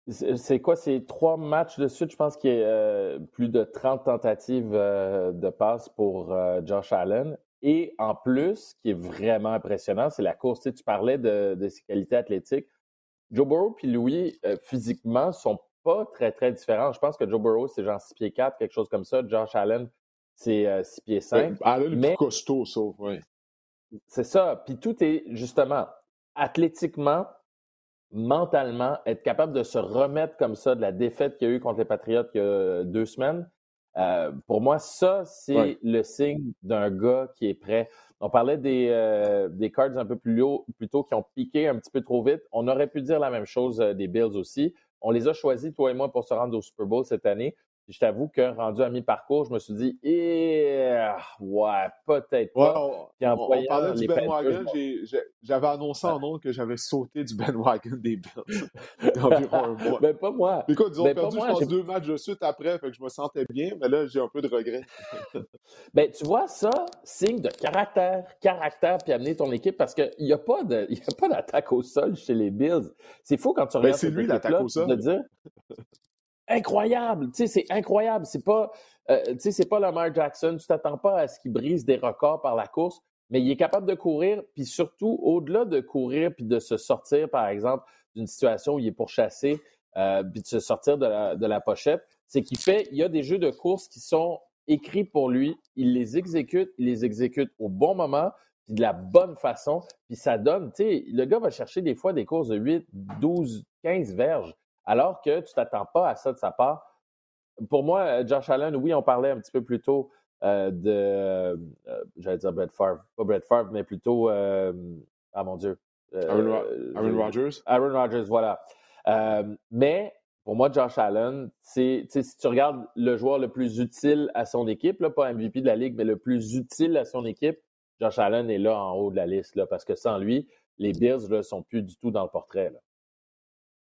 Speaker 2: C'est quoi? C'est trois matchs de suite? Je pense qu'il y a plus de 30 tentatives de passe pour Josh Allen. Et en plus, ce qui est vraiment impressionnant, c'est la course. Tu, parlais de, ses qualités athlétiques. Joe Burrow et Louis, euh, physiquement, sont pas très, très différents. Je pense que Joe Burrow, c'est genre 6 pieds 4, quelque chose comme ça. Josh Allen, c'est 6 euh, pieds 5.
Speaker 1: Allen est mais... plus costaud, sauf, oui.
Speaker 2: C'est ça. Puis tout est, justement, athlétiquement, mentalement, être capable de se remettre comme ça de la défaite qu'il y a eu contre les Patriots il y a deux semaines, euh, pour moi, ça, c'est le signe d'un gars qui est prêt. On parlait des, euh, des cards un peu plus, haut, plus tôt qui ont piqué un petit peu trop vite. On aurait pu dire la même chose des Bills aussi. On les a choisis, toi et moi, pour se rendre au Super Bowl cette année je t'avoue que rendu à mi-parcours, je me suis dit, eh, ouais, peut-être pas.
Speaker 1: on, parlait du Ben Wagon, j'avais annoncé en nom que j'avais sauté du Ben Wagon des Bills
Speaker 2: environ un mois. Ben, pas moi.
Speaker 1: Écoute, ils ont ben, perdu, je pense, deux matchs de suite après, fait que je me sentais bien, mais là, j'ai un peu de regret.
Speaker 2: ben, tu vois, ça, signe de caractère, caractère, puis amener ton équipe, parce qu'il n'y a pas d'attaque au sol chez les Bills. C'est fou quand tu ben, regardes
Speaker 1: ben, c'est lui l'attaque au sol. de dire
Speaker 2: incroyable. Tu sais, c'est incroyable. C'est pas, euh, tu sais, c'est pas Lamar Jackson. Tu t'attends pas à ce qu'il brise des records par la course, mais il est capable de courir. Puis surtout, au-delà de courir puis de se sortir, par exemple, d'une situation où il est pourchassé, euh, puis de se sortir de la, de la pochette, c'est qu'il fait, il y a des jeux de course qui sont écrits pour lui. Il les exécute, il les exécute au bon moment, puis de la bonne façon. Puis ça donne, tu sais, le gars va chercher des fois des courses de 8, 12, 15 verges alors que tu ne t'attends pas à ça de sa part. Pour moi, euh, Josh Allen, oui, on parlait un petit peu plus tôt euh, de, euh, j'allais dire Brett Favre, pas Brett Favre, mais plutôt, ah mon Dieu.
Speaker 1: Aaron, Rodgers.
Speaker 2: Aaron Rodgers, voilà. mais pour moi, Josh Allen, c'est, si tu regardes le joueur le plus utile à son équipe, là, pas MVP de la Ligue, mais le plus utile à son équipe, Josh Allen est là en haut de la liste, là, parce que sans lui, les Bills ne sont plus du tout dans le portrait. Là.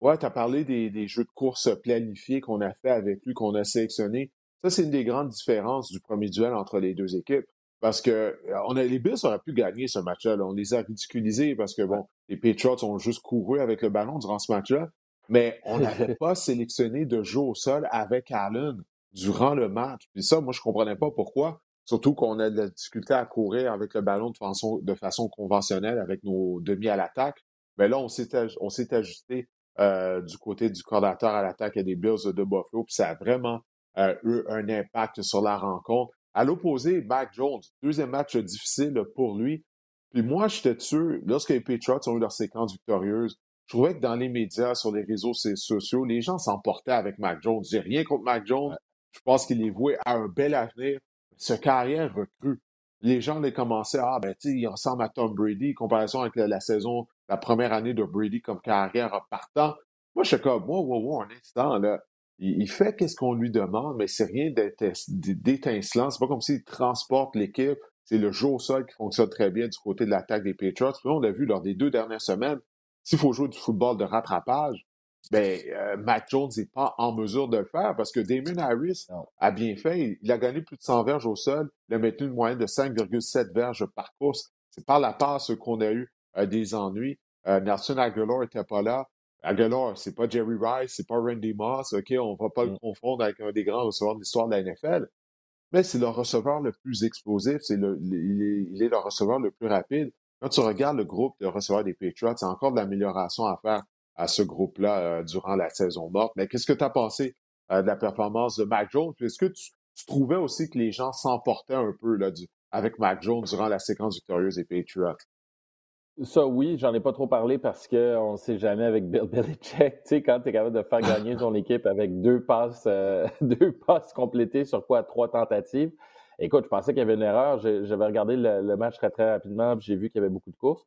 Speaker 1: Ouais, tu as parlé des, jeux de course planifiés qu'on a fait avec lui, qu'on a sélectionné. Ça, c'est une des grandes différences du premier duel entre les deux équipes. Parce que euh, on a, les Bills auraient pu gagner ce match-là. On les a ridiculisés parce que, bon, les Patriots ont juste couru avec le ballon durant ce match-là. Mais on n'avait pas sélectionné de jeu au sol avec Allen durant le match. Puis ça, moi, je comprenais pas pourquoi. Surtout qu'on a de la difficulté à courir avec le ballon de façon, de façon conventionnelle avec nos demi à l'attaque. Mais là, on s'est ajusté euh, du côté du coordinateur à l'attaque des Bills de Buffalo. Puis ça a vraiment euh, eu un impact sur la rencontre. À l'opposé, Mac Jones, deuxième match difficile pour lui. Puis moi, j'étais sûr, lorsque les Patriots ont eu leur séquence victorieuse, je trouvais que dans les médias, sur les réseaux sociaux, les gens s'emportaient avec Mac Jones. J'ai rien contre Mac Jones. Je pense qu'il est voué à un bel avenir. Ce carrière recrue. Les gens les commençaient, ah ben tu sais, il ressemble à Tom Brady, comparaison avec la saison la première année de Brady comme carrière partant. Moi, je suis comme, wow, wow, wow, un instant, là. Il, fait qu'est-ce qu'on lui demande, mais c'est rien d'étincelant. C'est pas comme s'il transporte l'équipe. C'est le jeu au sol qui fonctionne très bien du côté de l'attaque des Patriots. Puis on l'a vu lors des deux dernières semaines. S'il faut jouer du football de rattrapage, ben, euh, Matt Jones n'est pas en mesure de le faire parce que Damon Harris a bien fait. Il a gagné plus de 100 verges au sol. Il a maintenu une moyenne de 5,7 verges par course. C'est par la passe qu'on a eu des ennuis. Euh, Nelson Aguilar n'était pas là. Aguilar, c'est pas Jerry Rice, c'est pas Randy Moss, OK? On va pas le mm. confondre avec un des grands receveurs de l'histoire de la NFL. Mais c'est le receveur le plus explosif, c'est le, il, est, le receveur le plus rapide. Quand tu regardes le groupe de receveurs des Patriots, c'est encore de l'amélioration à faire à ce groupe-là euh, durant la saison morte. Mais qu'est-ce que tu as pensé euh, de la performance de Mac Jones? Est-ce que tu, trouvais aussi que les gens s'emportaient un peu là, avec Mac Jones durant la séquence victorieuse des Patriots?
Speaker 2: Ça, oui, j'en ai pas trop parlé parce qu'on ne sait jamais avec Bill Belichick. Tu sais, quand tu es capable de faire gagner ton équipe avec deux passes, euh, deux passes complétées sur quoi? Trois tentatives. Écoute, je pensais qu'il y avait une erreur. J'avais regardé le, match très, très rapidement j'ai vu qu'il y avait beaucoup de courses.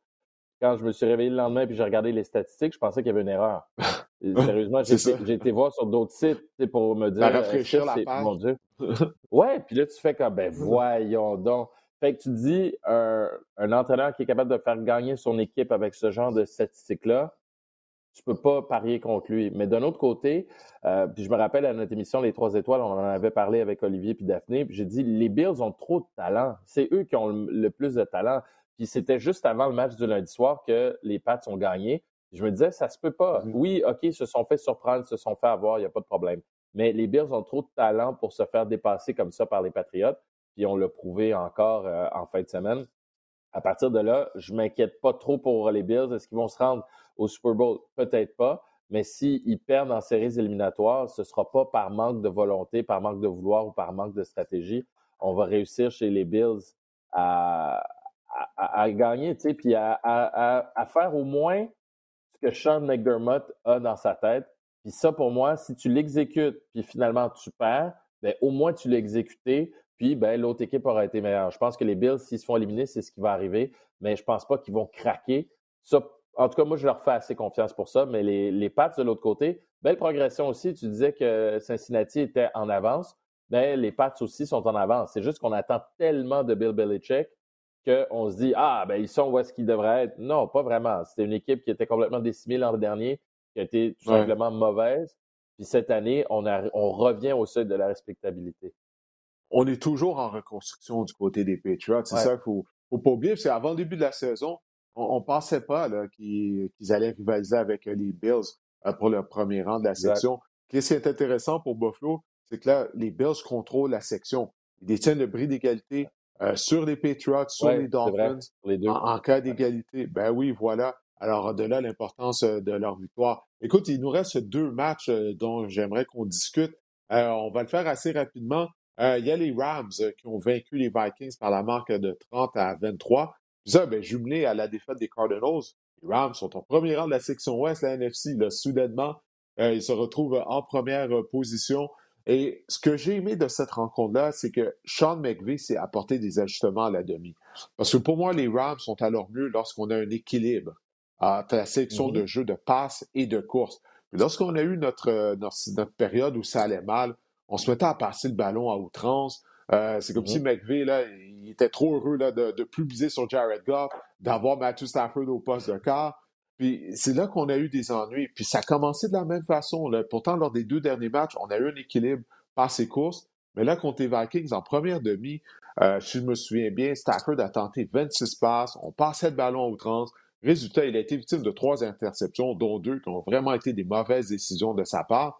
Speaker 2: Quand je me suis réveillé le lendemain et j'ai regardé les statistiques, je pensais qu'il y avait une erreur. Sérieusement, j'ai été voir sur d'autres sites pour me dire.
Speaker 1: rafraîchir la page.
Speaker 2: Mon Dieu. ouais, puis là, tu fais comme, ben voyons donc. Fait que tu dis, un, un, entraîneur qui est capable de faire gagner son équipe avec ce genre de statistiques-là, tu peux pas parier contre lui. Mais d'un autre côté, euh, puis je me rappelle à notre émission Les Trois Étoiles, on en avait parlé avec Olivier puis Daphné, puis j'ai dit les Bills ont trop de talent. C'est eux qui ont le, plus de talent. Puis c'était juste avant le match du lundi soir que les Pats ont gagné. Je me disais, ça se peut pas. Mm-hmm. Oui, OK, ils se sont fait surprendre, se sont fait avoir, il n'y a pas de problème. Mais les Bills ont trop de talent pour se faire dépasser comme ça par les Patriots. Puis on l'a prouvé encore euh, en fin de semaine. À partir de là, je m'inquiète pas trop pour les Bills. Est-ce qu'ils vont se rendre au Super Bowl? Peut-être pas. Mais s'ils perdent en séries éliminatoires, ce ne sera pas par manque de volonté, par manque de vouloir ou par manque de stratégie. On va réussir chez les Bills à, à, gagner, tu sais, puis à, à, faire au moins ce que Sean McDermott a dans sa tête. Puis ça, pour moi, si tu l'exécutes, puis finalement tu perds, bien, au moins tu l'as exécuté, puis ben, l'autre équipe aura été meilleure. Je pense que les Bills, s'ils se font éliminer, c'est ce qui va arriver, mais je pense pas qu'ils vont craquer. Ça, en tout cas, moi, je leur fais assez confiance pour ça, mais les, les Pats de l'autre côté, belle progression aussi. Tu disais que Cincinnati était en avance. mais les Pats aussi sont en avance. C'est juste qu'on attend tellement de Bill Belichick qu'on se dit Ah, ben ils sont où est-ce qu'ils devraient être. Non, pas vraiment. C'était une équipe qui était complètement décimée l'an dernier, qui a été tout simplement mauvaise. Puis cette année, on, on revient au seuil de la respectabilité.
Speaker 1: On est toujours en reconstruction du côté des Patriots. C'est ça qu'il faut, faut pas oublier, parce qu'avant le début de la saison, on ne pensait pas qu'ils allaient rivaliser avec les Bills euh, pour le premier rang de la section. Qu'est-ce qui est intéressant pour Buffalo, c'est que là, les Bills contrôlent la section. Ils détiennent le bris d'égalité euh, sur les Patriots, sur les Dolphins, En, cas d'égalité. Ben oui, voilà. Alors, de là, l'importance euh, de leur victoire. Écoute, il nous reste deux matchs euh, dont j'aimerais qu'on discute. on va le faire assez rapidement. Il y a les Rams qui ont vaincu les Vikings par la marque de 30 à 23. Puis ça, ben, jumelé à la défaite des Cardinals, les Rams sont en premier rang de la section ouest, la NFC. Là, soudainement, ils se retrouvent en première position. Et ce que j'ai aimé de cette rencontre-là, c'est que Sean McVay s'est apporté des ajustements à la demi. Parce que pour moi, les Rams sont alors mieux lorsqu'on a un équilibre entre la sélection mm-hmm. de jeu de passe et de course. Lorsqu'on a eu notre, notre, période où ça allait mal, on se mettait à passer le ballon à outrance. Euh, c'est comme si mm-hmm. McVay, là, il était trop heureux là, de, de plus sur Jared Goff, d'avoir Matthew Stafford au poste de quart. Puis c'est là qu'on a eu des ennuis. Puis ça a commencé de la même façon. Là. Pourtant, lors des deux derniers matchs, on a eu un équilibre par ses courses. Mais là, contre les Vikings, en première demi, euh, si je me souviens bien, Stafford a tenté 26 passes. On passait le ballon à outrance. Résultat, il a été victime de trois interceptions, dont deux qui ont vraiment été des mauvaises décisions de sa part.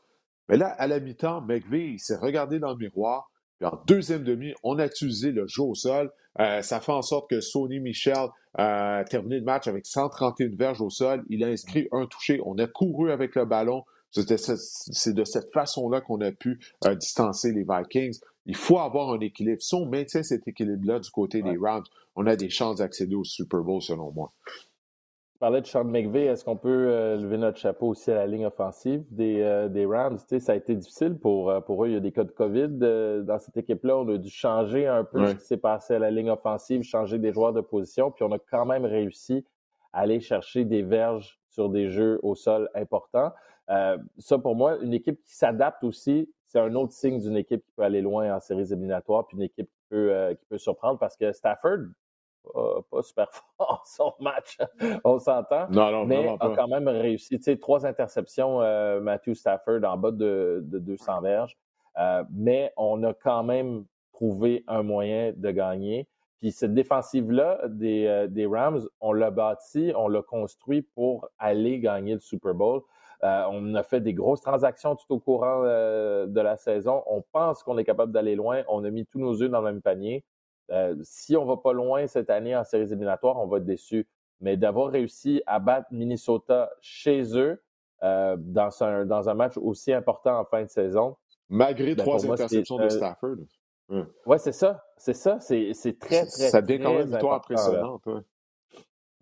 Speaker 1: Mais là, à la mi-temps, McVeigh s'est regardé dans le miroir. Puis en deuxième demi, on a utilisé le jeu au sol. Euh, ça fait en sorte que Sony Michel a terminé le match avec 131 verges au sol. Il a inscrit un touché. On a couru avec le ballon. C'est de cette façon-là qu'on a pu euh, distancer les Vikings. Il faut avoir un équilibre. Si on maintient cet équilibre-là du côté des Rams, on a des chances d'accéder au Super Bowl, selon moi
Speaker 2: parlais de Sean McVay, est-ce qu'on peut euh, lever notre chapeau aussi à la ligne offensive des, euh, des Rams? ça a été difficile pour, euh, pour eux. Il y a des cas de COVID dans cette équipe-là. On a dû changer un peu ce qui s'est passé à la ligne offensive, changer des joueurs de position, puis on a quand même réussi à aller chercher des verges sur des jeux au sol importants. ça, pour moi, une équipe qui s'adapte aussi, c'est un autre signe d'une équipe qui peut aller loin en séries éliminatoires, puis une équipe qui peut, qui peut surprendre parce que Stafford, pas, super fort son match, on s'entend.
Speaker 1: Non, non,
Speaker 2: mais a quand même réussi. Tu sais, trois interceptions, euh, Matthew Stafford en bas de, de 200 verges. Euh, mais on a quand même trouvé un moyen de gagner. Puis cette défensive-là des, euh, des, Rams, on l'a bâti, on l'a construit pour aller gagner le Super Bowl. on a fait des grosses transactions tout au courant de la saison. On pense qu'on est capable d'aller loin. On a mis tous nos œufs dans le même panier. Euh, si on va pas loin cette année en séries éliminatoires, on va être déçu. Mais d'avoir réussi à battre Minnesota chez eux euh, dans, un, dans un match aussi important en fin de saison.
Speaker 1: Malgré ben, trois interceptions de euh, Stafford.
Speaker 2: Oui, c'est ça. C'est ça. C'est très, très, Ça
Speaker 1: devient quand même une victoire impressionnante.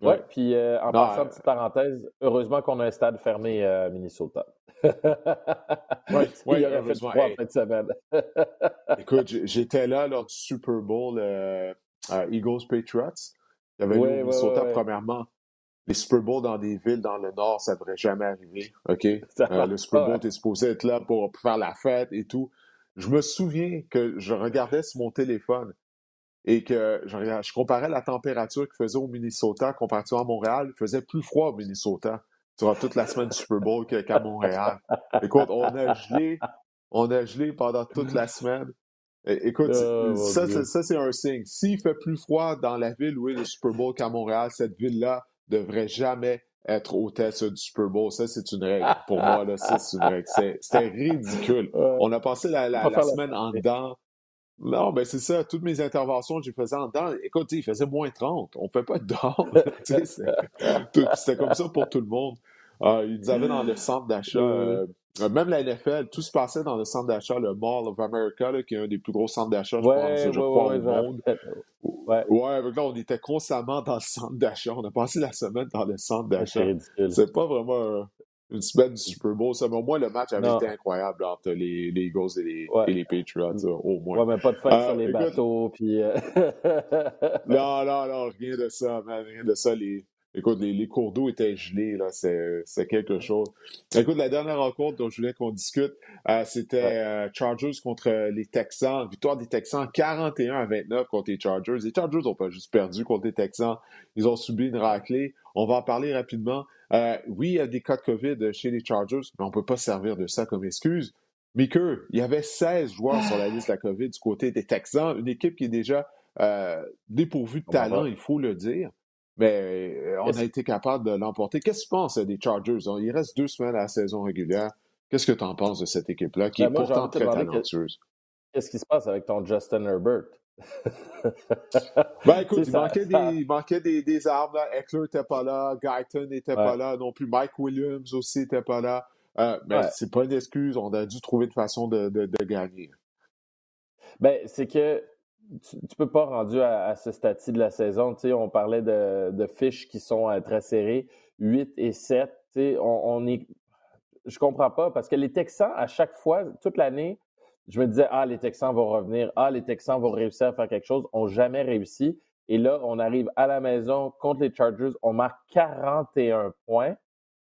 Speaker 2: Oui, puis en passant, petite parenthèse, heureusement qu'on a un stade fermé à Minnesota.
Speaker 1: oui, il aurait fait froid en fin de semaine. Écoute, j'étais là lors du Super Bowl euh, Eagles Patriots. Il y avait oui, Minnesota, premièrement. Les Super Bowls dans des villes dans le nord, ça ne devrait jamais arriver. OK? Euh, le Super Bowl, tu es supposé être là pour, faire la fête et tout. Je me souviens que je regardais sur mon téléphone et que je, je comparais la température qu'il faisait au Minnesota comparativement à Montréal. Il faisait plus froid au Minnesota. Tu auras toute la semaine du Super Bowl qu'à Montréal. Écoute, on a gelé, on a gelé pendant toute la semaine. Écoute, oh, ça, ça c'est un signe. S'il fait plus froid dans la ville où est le Super Bowl qu'à Montréal, cette ville-là devrait jamais être hôtesse du Super Bowl. Ça, c'est une règle. Pour moi, là, ça, c'est une règle. C'était ridicule. On a passé la, semaine en dedans. Non, ben c'est ça. Toutes mes interventions, j'ai faisais en dedans. Écoute, il faisait moins 30. On ne peut pas être dehors. C'était comme ça pour tout le monde. Euh, ils avaient dans le centre d'achat. Euh, même la NFL, tout se passait dans le centre d'achat, le Mall of America, qui est un des plus gros centres d'achat, je pense, je crois, au monde. Ouais. ouais, là, on était constamment dans le centre d'achat. On a passé la semaine dans le centre d'achat. C'est pas vraiment une semaine du Super Bowl, ça. Mais au moins, le match avait été incroyable entre les, les Eagles et les, et les Patriots, au moins.
Speaker 2: Ouais, mais pas de fête sur euh, les bateaux, puis...
Speaker 1: non, non, non, rien de ça, man, rien de ça. Les, Écoute, les, cours d'eau étaient gelés, là, c'est quelque chose. Écoute, la dernière rencontre dont je voulais qu'on discute, euh, c'était euh, Chargers contre les Texans. Victoire des Texans 41 à 29 contre les Chargers. Les Chargers n'ont pas juste perdu contre les Texans, ils ont subi une raclée. On va en parler rapidement. Euh, oui, il y a des cas de COVID chez les Chargers, mais on ne peut pas servir de ça comme excuse. Mickey, il y avait 16 joueurs sur la liste de la COVID du côté des Texans, une équipe qui est déjà dépourvue de talent, il faut le dire. Mais euh, on a été capable de l'emporter. Qu'est-ce que tu penses des Chargers? Il reste deux semaines à la saison régulière. Qu'est-ce que tu en penses de cette équipe-là qui ben, est pourtant très talentueuse?
Speaker 2: Qu'est-ce qui se passe avec ton Justin Herbert?
Speaker 1: ben écoute, il manquait, des, manquait des, des, armes. Eckler n'était pas là, Guyton n'était pas là non plus, Mike Williams aussi n'était pas là. Euh, mais c'est pas une excuse, on a dû trouver une façon de, de, de gagner.
Speaker 2: Ben, c'est que tu, ne peux pas rendu à, ce stade-ci de la saison. Tu sais, on parlait de, fiches qui sont euh, très serrées, 8 et 7. Tu sais, on, on est. Je comprends pas parce que les Texans, à chaque fois, toute l'année, je me disais, ah, les Texans vont revenir, ah, les Texans vont réussir à faire quelque chose, ont jamais réussi. Et là, on arrive à la maison contre les Chargers, on marque 41 points.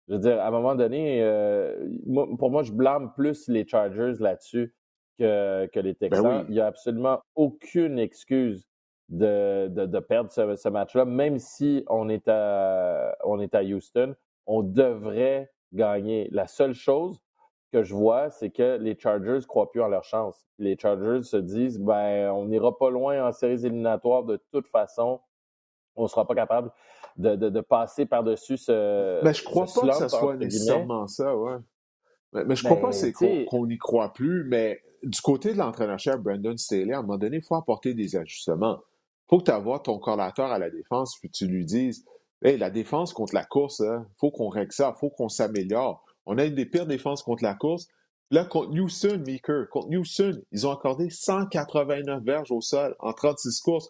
Speaker 2: Je veux dire, à un moment donné, euh, pour moi, je blâme plus les Chargers là-dessus que, les ben Texans. Il n'y a absolument aucune excuse de, de, perdre ce, match-là, même si on est, à, on est à Houston. On devrait gagner. La seule chose que je vois, c'est que les Chargers ne croient plus en leur chance. Les Chargers se disent, ben, on n'ira pas loin en séries éliminatoires de toute façon. On ne sera pas capable de, de, passer par-dessus ce.
Speaker 1: Mais ben, je crois pas que ce soit nécessairement ça, ouais. Mais, mais je crois pas qu'on n'y croit plus, mais du côté de l'entraîneur-chef Brandon Staley, à un moment donné, il faut apporter des ajustements. Il faut que tu aies ton collateur à la défense, puis tu lui dises Hey, la défense contre la course, il hein, faut qu'on règle ça, il faut qu'on s'améliore. On a une des pires défenses contre la course. Là, contre Houston, Meeker, contre Houston, ils ont accordé 189 verges au sol en 36 courses.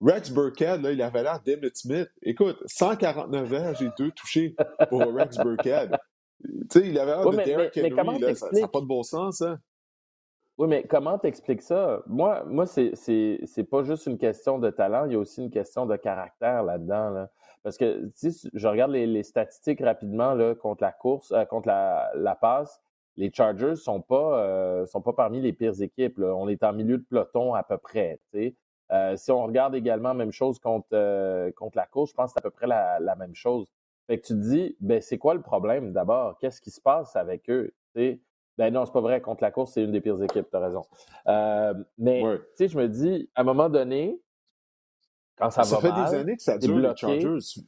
Speaker 1: Rex Burkhead, là, il avait l'air d'Emmett Smith. Écoute, 149 verges et deux touchés pour Rex Burkhead. Tu sais, il avait l'air de Derrick Henry, là, ça n'a pas de bon sens, hein?
Speaker 2: Oui, mais comment t'expliques ça? Moi, moi c'est, pas juste une question de talent, il y a aussi une question de caractère là-dedans. Là. Parce que si je regarde les, statistiques rapidement là, contre la course, euh, contre la, la, passe, les Chargers sont pas euh, sont pas parmi les pires équipes. Là. On est en milieu de peloton à peu près. Euh, si on regarde également même chose contre, contre la course, je pense que c'est à peu près la, la, même chose. Fait que tu te dis, ben c'est quoi le problème d'abord? Qu'est-ce qui se passe avec eux? sais? Ben non, c'est pas vrai. Contre la course, c'est une des pires équipes, tu as raison. Euh, mais tu sais, je me dis, à un moment donné, quand ça,
Speaker 1: va
Speaker 2: mal...
Speaker 1: Ça fait des années que ça dure, les Chargers.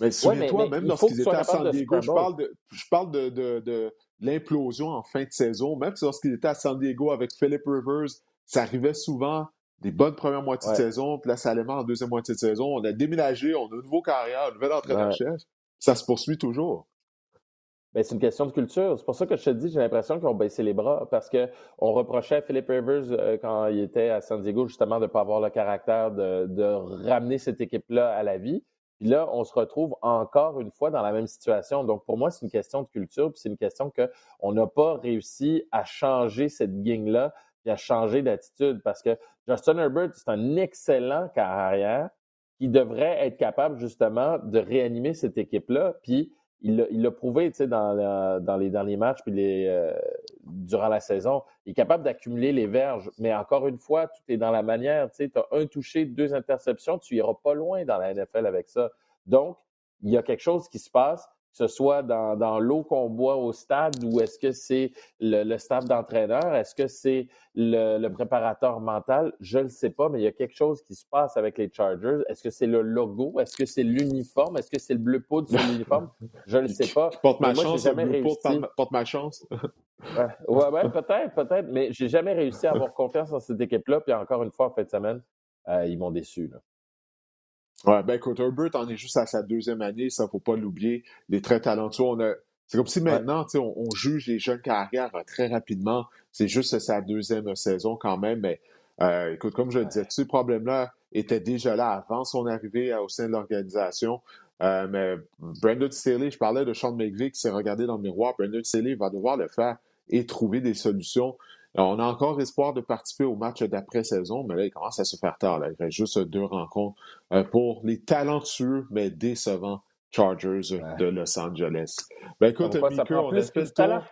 Speaker 1: Mais souviens-toi, même lorsqu'ils étaient à San Diego, je parle de, je parle de, de, de l'implosion en fin de saison. Même lorsqu'ils étaient à San Diego avec Philip Rivers, ça arrivait souvent des bonnes premières moitiés de saison, puis là, ça allait mal en deuxième moitié de saison. On a déménagé, on a une nouvelle carrière, un nouvel entraîneur-chef. Ça se poursuit toujours.
Speaker 2: Ben, c'est une question de culture. C'est pour ça que je te dis, j'ai l'impression qu'ils ont baissé les bras parce qu'on reprochait à Philip Rivers euh, quand il était à San Diego justement de ne pas avoir le caractère de, ramener cette équipe-là à la vie. Puis là, on se retrouve encore une fois dans la même situation. Donc, pour moi, c'est une question de culture, puis c'est une question qu'on n'a pas réussi à changer cette gang-là, puis à changer d'attitude. Parce que Justin Herbert, c'est un excellent carrière qui devrait être capable justement de réanimer cette équipe-là. Puis il l'a prouvé dans, dans les derniers matchs puis euh, durant la saison. Il est capable d'accumuler les verges, mais encore une fois, tout est dans la manière. Tu as un touché, deux interceptions, tu iras pas loin dans la NFL avec ça. Donc, il y a quelque chose qui se passe. Ce soit dans, l'eau qu'on boit au stade ou est-ce que c'est le, staff d'entraîneur? Est-ce que c'est le, préparateur mental? Je ne sais pas, mais il y a quelque chose qui se passe avec les Chargers. Est-ce que c'est le logo? Est-ce que c'est l'uniforme? Est-ce que c'est le bleu poudre sur l'uniforme? Je ne sais pas.
Speaker 1: Porte ma chance, jamais réussi... porte ma chance.
Speaker 2: ouais, peut-être, peut-être, mais j'ai jamais réussi à avoir confiance en cette équipe-là. Puis encore une fois, en fin de semaine, euh, ils m'ont déçu. Là.
Speaker 1: Ouais, ben écoute, Herbert en est juste à sa deuxième année, ça faut pas l'oublier. Il est très talentueux. On a... C'est comme si maintenant, on, on juge les jeunes carrières euh, très rapidement. C'est juste sa deuxième saison quand même. Mais euh, écoute, comme je le disais, ce problème-là était déjà là avant son arrivée euh, au sein de l'organisation. mais Brandon Staley, je parlais de Sean McVeigh qui s'est regardé dans le miroir. Brandon Staley va devoir le faire et trouver des solutions on a encore espoir de participer au match d'après-saison, mais là, il commence à se faire tard. Il reste juste deux rencontres euh, pour les talentueux, mais décevants Chargers de Los Angeles. Ben écoute, Mickey, on a fait le tour.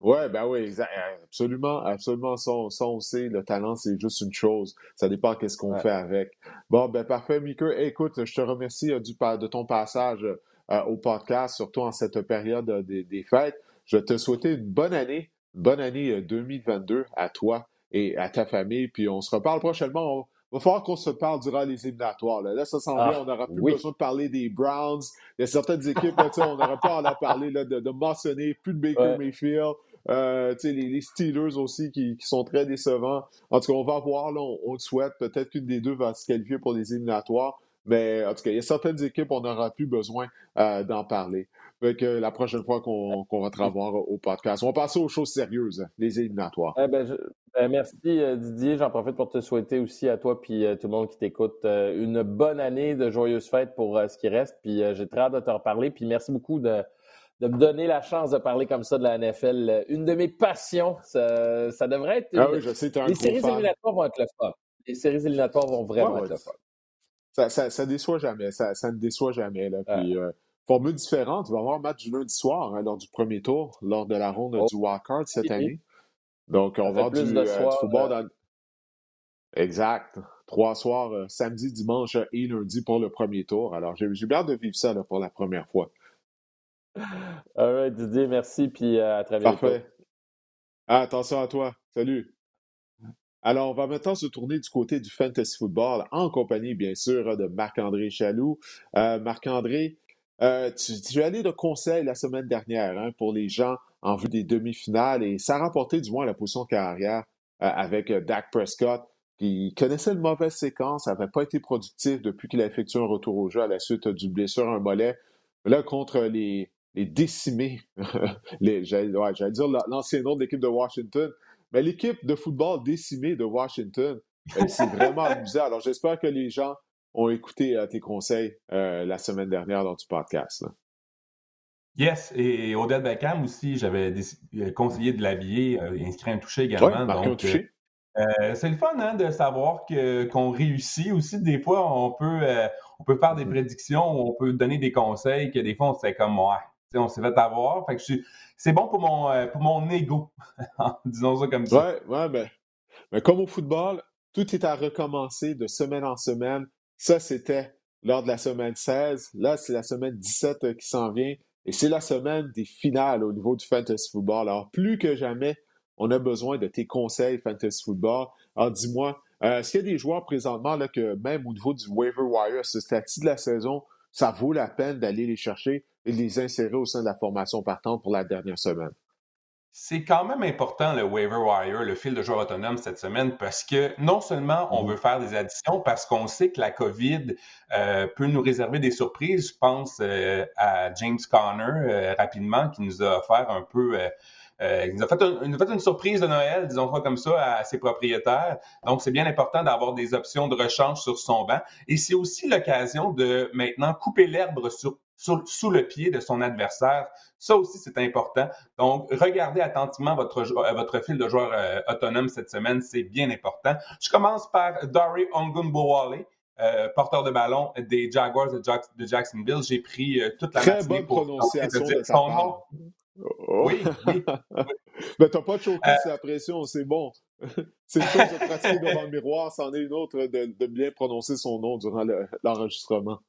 Speaker 1: Ouais, ben oui, absolument, absolument. Ça, on, sait, le talent, c'est juste une chose. Ça dépend qu'est-ce qu'on fait avec. Bon, ben parfait, Mickey. écoute, je te remercie euh, du, de ton passage euh, au podcast, surtout en cette période des, des fêtes. Je te souhaiter une bonne année bonne année 2022 euh, à toi et à ta famille. Puis on se reparle prochainement. Il va falloir qu'on se parle durant les éliminatoires. Là, ça s'en vient, ah, on n'aura plus besoin de parler des Browns. Il y a certaines équipes, là, on n'aura pas à parler là, de, de mentionner, plus de Baker Mayfield. Euh, les, les, Steelers aussi qui, qui, sont très décevants. En tout cas, on va voir, là, on, le souhaite. Peut-être qu'une des deux va se qualifier pour les éliminatoires. Mais en tout cas, il y a certaines équipes, on n'aura plus besoin euh, d'en parler. Fait que la prochaine fois qu'on va te revoir au podcast. On va passer aux choses sérieuses, les éliminatoires.
Speaker 2: Eh ben, ben, merci euh, Didier. J'en profite pour te souhaiter aussi à toi puis euh, tout le monde qui t'écoute une bonne année de joyeuses fêtes pour ce qui reste. Puis j'ai très hâte de te reparler. Puis merci beaucoup de, de me donner la chance de parler comme ça de la NFL. Une de mes passions, ça, ça devrait être.
Speaker 1: Ah oui, je sais, un
Speaker 2: Les séries éliminatoires vont être le fun. Les séries éliminatoires vont vraiment être le fun.
Speaker 1: Ça, ça, ça, déçoit jamais. Ça, ça ne déçoit jamais. Là. Puis, euh, formule différente. Il va y avoir un match du lundi soir hein, lors du premier tour, lors de la ronde oh. du wildcard cette année. Donc, on va avoir du, euh, football euh, dans... Exact. Trois soirs, euh, samedi, dimanche et lundi pour le premier tour. Alors, j'ai bien hâte de vivre ça là, pour la première fois.
Speaker 2: All right, Didier, merci, puis à très bientôt. Parfait.
Speaker 1: Ah, attention à toi. Salut. Alors, on va maintenant se tourner du côté du fantasy football en compagnie, bien sûr, de Marc-André Chaloux. Euh, Marc-André, euh, tu, as allé de conseil la semaine dernière hein, pour les gens en vue des demi-finales et ça a rapporté du moins la position carrière euh, avec Dak Prescott qui connaissait une mauvaise séquence, n'avait pas été productif depuis qu'il a effectué un retour au jeu à la suite du blessure à un mollet. Là, contre les, décimés, j'allais dire l'ancien nom de l'équipe de Washington, mais l'équipe de football décimée de Washington c'est vraiment amusé. Alors, j'espère que les gens ont écouté euh, tes conseils euh, la semaine dernière dans du podcast.
Speaker 3: Yes, et Odette Beckham aussi, j'avais euh, conseillé de l'habiller, inscrit un toucher également.
Speaker 1: donc,
Speaker 3: c'est le fun hein, de savoir qu'on réussit aussi. Des fois, on peut, on peut faire des mm-hmm. prédictions, on peut donner des conseils que des fois, on se fait comme ouais, on s'est fait avoir. Fait que c'est bon pour mon, euh, pour mon ego, disons ça comme
Speaker 1: ça. Ouais, ouais, ben, mais comme au football, tout est à recommencer de semaine en semaine. Ça, c'était lors de la semaine 16. Là, c'est la semaine 17 euh, qui s'en vient. Et c'est la semaine des finales au niveau du fantasy football. Alors, plus que jamais, on a besoin de tes conseils fantasy football. Alors, dis-moi, euh, est-ce qu'il y a des joueurs présentement là, que même au niveau du waiver wire, ce statut de la saison, ça vaut la peine d'aller les chercher et les insérer au sein de la formation partante pour la dernière semaine?
Speaker 3: C'est quand même important le waiver wire, le fil de joueur autonome cette semaine, parce que non seulement on mm-hmm. veut faire des additions, parce qu'on sait que la COVID euh, peut nous réserver des surprises. Je pense euh, à James Conner euh, rapidement, qui nous a offert un peu euh, il, nous a fait une surprise de Noël, disons pas comme ça, à, ses propriétaires. Donc, c'est bien important d'avoir des options de rechange sur son banc. Et c'est aussi l'occasion de maintenant couper l'herbe sous le pied de son adversaire. Ça aussi, c'est important. Donc, regardez attentivement votre, euh, votre fil de joueurs euh, autonome cette semaine. C'est bien important. Je commence par Dari Ongunbowale. Euh, porteur de ballon des Jaguars de, Jacksonville. J'ai pris toute la
Speaker 1: Très bonne prononciation de,
Speaker 3: son nom.
Speaker 1: Oh. Oui, oui. Mais t'as pas choqué euh, la pression, c'est bon. c'est une chose de pratiquer devant le miroir, c'en est une autre de, bien prononcer son nom durant l'enregistrement.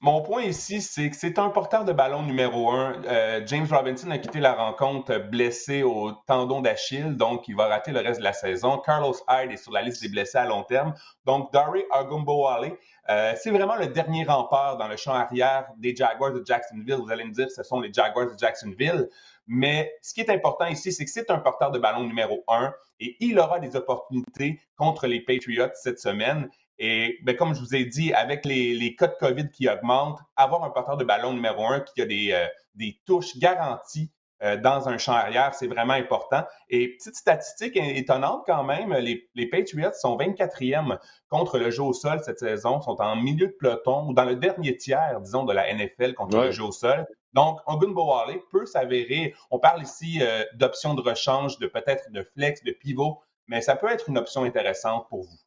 Speaker 3: Mon point ici, c'est que c'est un porteur de ballon numéro un. Euh, James Robinson a quitté la rencontre blessé au tendon d'Achille, donc il va rater le reste de la saison. Carlos Hyde est sur la liste des blessés à long terme. Donc, Dari Agumbowale, euh, c'est vraiment le dernier rempart dans le champ arrière des Jaguars de Jacksonville. Vous allez me dire, ce sont les Jaguars de Jacksonville. Mais ce qui est important ici, c'est que c'est un porteur de ballon numéro un et il aura des opportunités contre les Patriots cette semaine. Et ben, comme je vous ai dit, avec les, les, cas de COVID qui augmentent, avoir un porteur de ballon numéro un qui a des, euh, des touches garanties euh, dans un champ arrière, c'est vraiment important. Et petite statistique étonnante quand même, les, les Patriots sont 24e contre le jeu au sol cette saison, sont en milieu de peloton ou dans le dernier tiers, disons, de la NFL contre le jeu au sol. Donc, Ogunbowale peut s'avérer, on parle ici euh, d'options de rechange, de peut-être de flex, de pivot, mais ça peut être une option intéressante pour vous.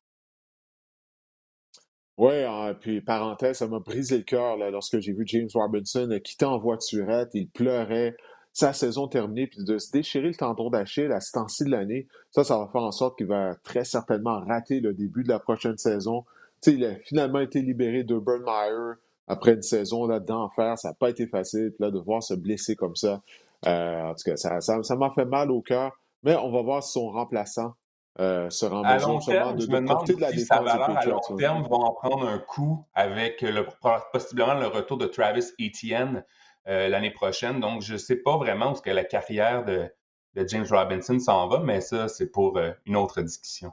Speaker 1: Oui, hein, puis parenthèse, ça m'a brisé le cœur lorsque j'ai vu James Robinson quitter en voiturette, il pleurait, sa saison terminée, puis de se déchirer le tendon d'Achille à ce temps-ci de l'année, ça, ça va faire en sorte qu'il va très certainement rater le début de la prochaine saison. sais, il a finalement été libéré de Meyer après une saison là-dedans faire, ça n'a pas été facile. Là, de voir se blesser comme ça, euh, en tout cas, ça, ça, m'a fait mal au cœur. Mais on va voir son remplaçant euh, sera en
Speaker 3: mesure de, je me demande de la si sa valeur à long terme va en prendre un coup avec le, possiblement le retour de Travis Etienne euh, l'année prochaine. Donc, je ne sais pas vraiment où que la carrière de, de James Robinson s'en va, mais ça, c'est pour euh, une autre discussion.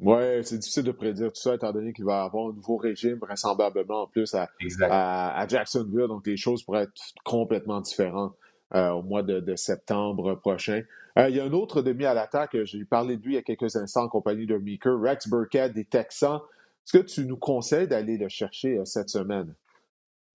Speaker 1: Oui, c'est difficile de prédire tout ça, étant donné qu'il va y avoir un nouveau régime, vraisemblablement en plus à, à, Jacksonville. Donc, les choses pourraient être complètement différentes au mois de, septembre prochain. Euh, il y a un autre demi à l'attaque, j'ai parlé de lui il y a quelques instants en compagnie de Meeker, Rex Burkhead des Texans. Est-ce que tu nous conseilles d'aller le chercher euh, cette semaine?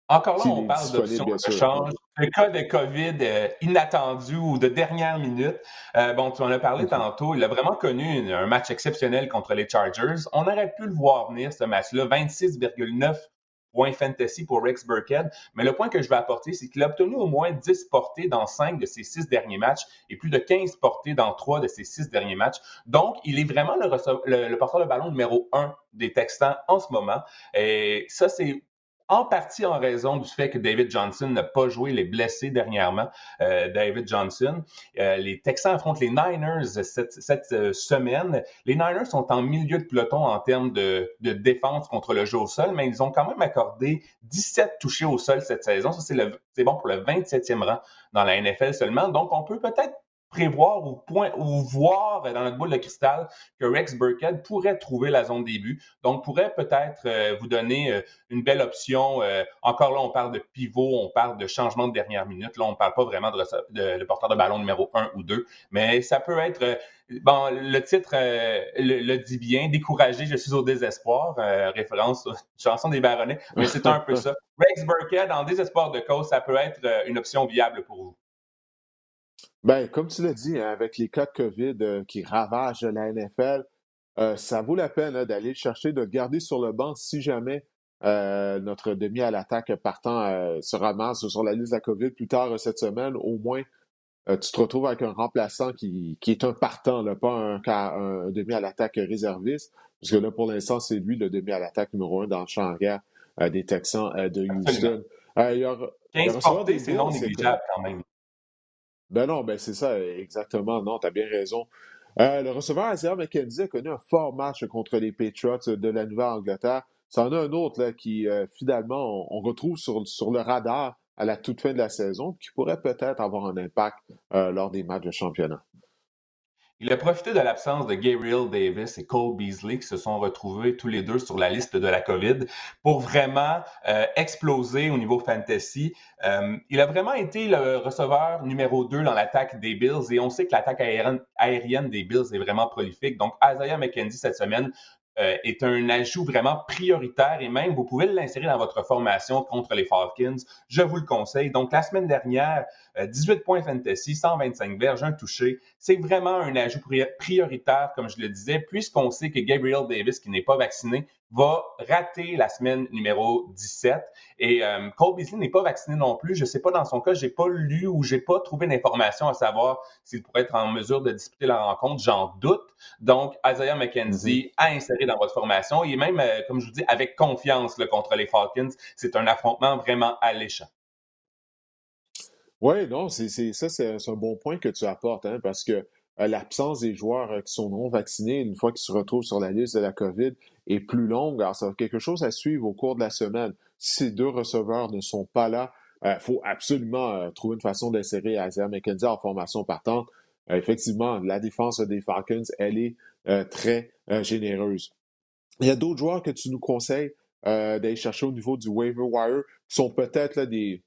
Speaker 3: Encore là, on parle d'options de change. Le cas de COVID euh, inattendu ou de dernière minute. Euh, bon, tu en as parlé tantôt. Il a vraiment connu un match exceptionnel contre les Chargers. On aurait pu le voir venir, ce match-là. 26,9 fantasy pour Rex Burkhead. Mais le point que je vais apporter, c'est qu'il a obtenu au moins 10 portées dans 5 de ses 6 derniers matchs et plus de 15 portées dans 3 de ses 6 derniers matchs. Donc, il est vraiment le, le, le porteur de ballon numéro 1 des Texans en ce moment. Et ça, c'est en partie en raison du fait que David Johnson n'a pas joué les blessés dernièrement. Euh, David Johnson. Euh, les Texans affrontent les Niners cette, euh, semaine. Les Niners sont en milieu de peloton en termes de, de, défense contre le jeu au sol, mais ils ont quand même accordé 17 touchés au sol cette saison. Ça, c'est bon pour le 27e rang dans la NFL seulement. Donc, on peut peut-être prévoir ou, point, ou voir dans notre boule de cristal que Rex Burkhead pourrait trouver la zone début. Donc, pourrait peut-être euh, vous donner euh, une belle option. Euh, encore là, on parle de pivot, on parle de changement de dernière minute. Là, on ne parle pas vraiment de, de, porteur de ballon numéro 1 ou 2, mais ça peut être... Bon, le titre le, dit bien, découragé, je suis au désespoir, référence aux chanson des baronnets, mais c'est un peu ça. Rex Burkhead en désespoir de cause, ça peut être une option viable pour vous.
Speaker 1: Ben, comme tu l'as dit, hein, avec les cas de COVID euh, qui ravagent la NFL, euh, ça vaut la peine hein, d'aller le chercher, de le garder sur le banc si jamais euh, notre demi à l'attaque partant se ramasse sur la liste de la COVID plus tard cette semaine. Au moins, tu te retrouves avec un remplaçant qui, qui est un partant, là, pas un, un, demi à l'attaque réserviste, parce que là, pour l'instant, c'est lui le demi à l'attaque numéro un dans le champ arrière des Texans de Houston.
Speaker 3: il y aura, 15 portées, c'est non négligeable quand même.
Speaker 1: Ben non, ben c'est ça, exactement. Non, tu bien raison. Euh, le receveur Isaiah McKenzie a connu un fort match contre les Patriots de la Nouvelle-Angleterre. C'en a un autre là, qui, euh, finalement, on, retrouve sur, sur, le radar à la toute fin de la saison, qui pourrait peut-être avoir un impact euh, lors des matchs de championnat.
Speaker 3: Il a profité de l'absence de Gabriel Davis et Cole Beasley qui se sont retrouvés tous les deux sur la liste de la COVID pour vraiment euh, exploser au niveau fantasy. Euh, il a vraiment été le receveur numéro 2 dans l'attaque des Bills et on sait que l'attaque aérienne, aérienne, des Bills est vraiment prolifique. Donc Isaiah McKenzie cette semaine euh, est un ajout vraiment prioritaire et même vous pouvez l'insérer dans votre formation contre les Falcons. Je vous le conseille. Donc la semaine dernière, 18 euh, points fantasy, 125 verges, un touché. C'est vraiment un ajout prioritaire, comme je le disais, puisqu'on sait que Gabriel Davis, qui n'est pas vacciné, va rater la semaine numéro 17. Et euh, Cole Beasley n'est pas vacciné non plus. Je ne sais pas dans son cas, j'ai pas lu ou j'ai pas trouvé d'informations à savoir s'il pourrait être en mesure de disputer la rencontre. J'en doute. Donc, Isaiah McKenzie a inséré dans votre formation et même, euh, comme je vous dis, avec confiance contre les Falcons. C'est un affrontement vraiment alléchant.
Speaker 1: Oui, non, c'est, ça, c'est, un bon point que tu apportes, hein, parce que l'absence des joueurs euh, qui sont non vaccinés, une fois qu'ils se retrouvent sur la liste de la COVID, est plus longue. Alors, ça quelque chose à suivre au cours de la semaine. Si ces deux receveurs ne sont pas là, il euh, faut absolument trouver une façon d'insérer Isaiah McKenzie en formation partante. effectivement, la défense des Falcons, elle est très généreuse. Il y a d'autres joueurs que tu nous conseilles d'aller chercher au niveau du waiver wire qui sont peut-être des,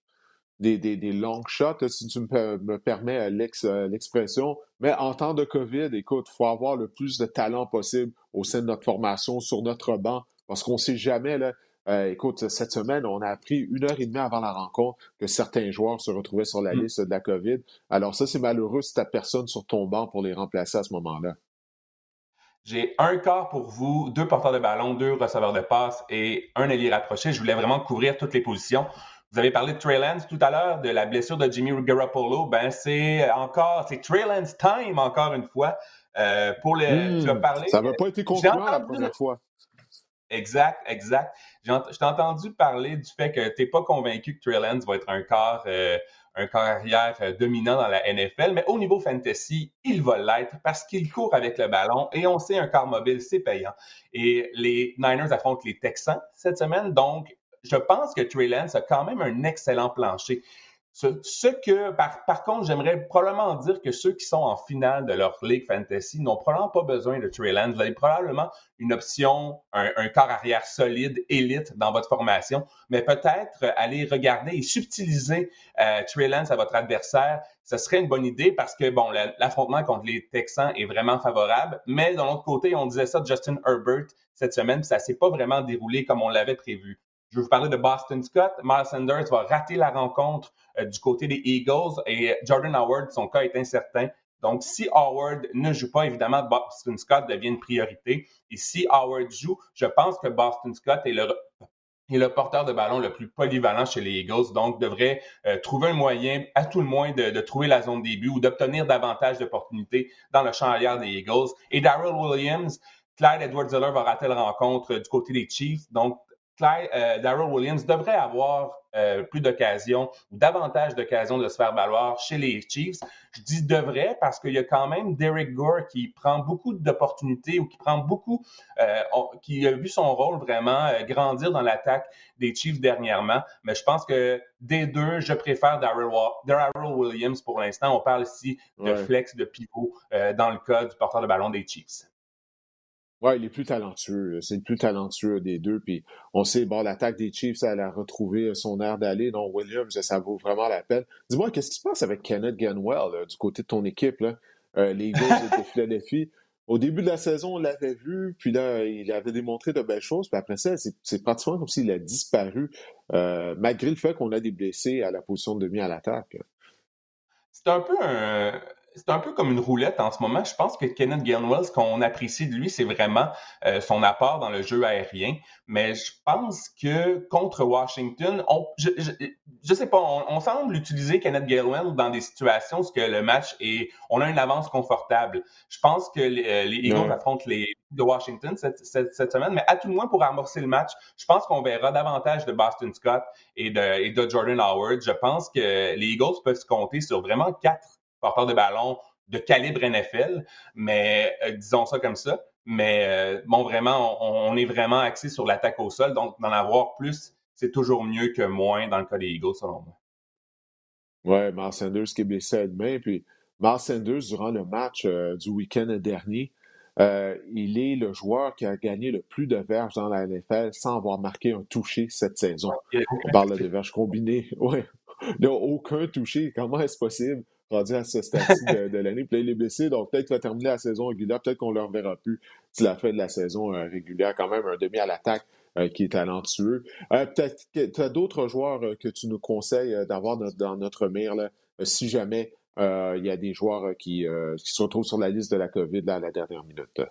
Speaker 1: des, des, long shots, si tu me, permets euh, euh, l'expression. Mais en temps de COVID, écoute, il faut avoir le plus de talent possible au sein de notre formation, sur notre banc, parce qu'on ne sait jamais, là, euh, écoute, cette semaine, on a appris une heure et demie avant la rencontre que certains joueurs se retrouvaient sur la mm. liste de la COVID. Alors ça, c'est malheureux si tu personne sur ton banc pour les remplacer à ce moment-là.
Speaker 3: J'ai un quart pour vous, deux porteurs de ballon, deux receveurs de passe et un ailier rapproché. Je voulais vraiment couvrir toutes les positions. Vous avez parlé de Trey Lance tout à l'heure, de la blessure de Jimmy Garoppolo. Ben, c'est encore, c'est Trey Lance time encore une fois. Euh, pour les,
Speaker 1: tu as hmm. parlé. Ça n'a pas été concluant la première fois.
Speaker 3: Exact, exact. Je t'ai entendu parler du fait que tu n'es pas convaincu que Trey Lance va être un corps, euh, un corps arrière euh, dominant dans la NFL, mais au niveau fantasy, il va l'être parce qu'il court avec le ballon et on sait un corps mobile, c'est payant. Et les Niners affrontent les Texans cette semaine, donc je pense que Trey Lance a quand même un excellent plancher. Ce, que, par, contre, j'aimerais probablement dire que ceux qui sont en finale de leur League Fantasy n'ont probablement pas besoin de Trey Lance. Vous avez probablement une option, un, corps arrière solide, élite dans votre formation, mais peut-être aller regarder et subtiliser euh, Trey Lance à votre adversaire. Ce serait une bonne idée parce que, bon, l'affrontement contre les Texans est vraiment favorable, mais d'un autre côté, on disait ça de Justin Herbert cette semaine, ça s'est pas vraiment déroulé comme on l'avait prévu. Je vais vous parler de Boston Scott. Miles Sanders va rater la rencontre euh, du côté des Eagles et Jordan Howard, son cas est incertain. Donc, si Howard ne joue pas, évidemment, Boston Scott devient une priorité. Et si Howard joue, je pense que Boston Scott est le, porteur de ballon le plus polyvalent chez les Eagles, donc devrait euh, trouver un moyen, à tout le moins, de, de trouver la zone début ou d'obtenir davantage d'opportunités dans le champ arrière des Eagles. Et Darrell Williams, Clyde Edwards-Zeller va rater la rencontre du côté des Chiefs, donc euh, Darrell Williams devrait avoir euh, plus d'occasions ou davantage d'occasions de se faire valoir chez les Chiefs. Je dis devrait parce qu'il y a quand même Derek Gore qui prend beaucoup d'opportunités ou qui prend beaucoup, euh, qui a vu son rôle vraiment grandir dans l'attaque des Chiefs dernièrement. Mais je pense que des deux, je préfère Darrell, Williams pour l'instant. On parle ici de flex, de pivot dans le cas du porteur de ballon des Chiefs.
Speaker 1: Ouais, il est plus talentueux. C'est le plus talentueux des deux. Puis on sait, bon, l'attaque des Chiefs, elle a retrouvé son air d'aller. Non, Williams, ça vaut vraiment la peine. Dis-moi, qu'est-ce qui se passe avec Kenneth Ganwell du côté de ton équipe? Euh, les Eagles de Philadelphie. Au début de la saison, on l'avait vu, puis là, il avait démontré de belles choses. Puis après ça, c'est pratiquement comme s'il a disparu, euh, malgré le fait qu'on a des blessés à la position de demi à l'attaque.
Speaker 3: C'est un peu un c'est un peu comme une roulette en ce moment. Je pense que Kenneth Gainwell, ce qu'on apprécie de lui, c'est vraiment euh, son apport dans le jeu aérien. Mais je pense que contre Washington, on, je, je, sais pas, on, semble utiliser Kenneth Gainwell dans des situations où que le match est, on a une avance confortable. Je pense que les, euh, Eagles affrontent les de Washington cette, cette, semaine, mais à tout le moins pour amorcer le match, je pense qu'on verra davantage de Boston Scott et de, et de Jordan Howard. Je pense que les Eagles peuvent se compter sur vraiment quatre porteur de ballon de calibre NFL, mais euh, disons ça comme ça. Mais euh, bon, vraiment, on, est vraiment axé sur l'attaque au sol, donc d'en avoir plus, c'est toujours mieux que moins dans le cas des Eagles, selon moi.
Speaker 1: Ouais, Mark Sanders qui est blessé à demain. Puis Mark Sanders, durant le match euh, du week-end dernier, il est le joueur qui a gagné le plus de verges dans la NFL sans avoir marqué un touché cette saison. On parle de verges combinées. Ouais. Il aucun touché. Comment est-ce possible? À ce stade de, l'année. Il est blessé, donc peut-être qu'il va terminer la saison régulière. Peut-être qu'on ne le reverra plus si la fin de la saison euh, régulière. Quand même, un demi à l'attaque euh, qui est talentueux. Euh, peut-être que tu as d'autres joueurs que tu nous conseilles d'avoir dans notre mire, si jamais il y a des joueurs qui, se retrouvent sur la liste de la COVID à la dernière minute.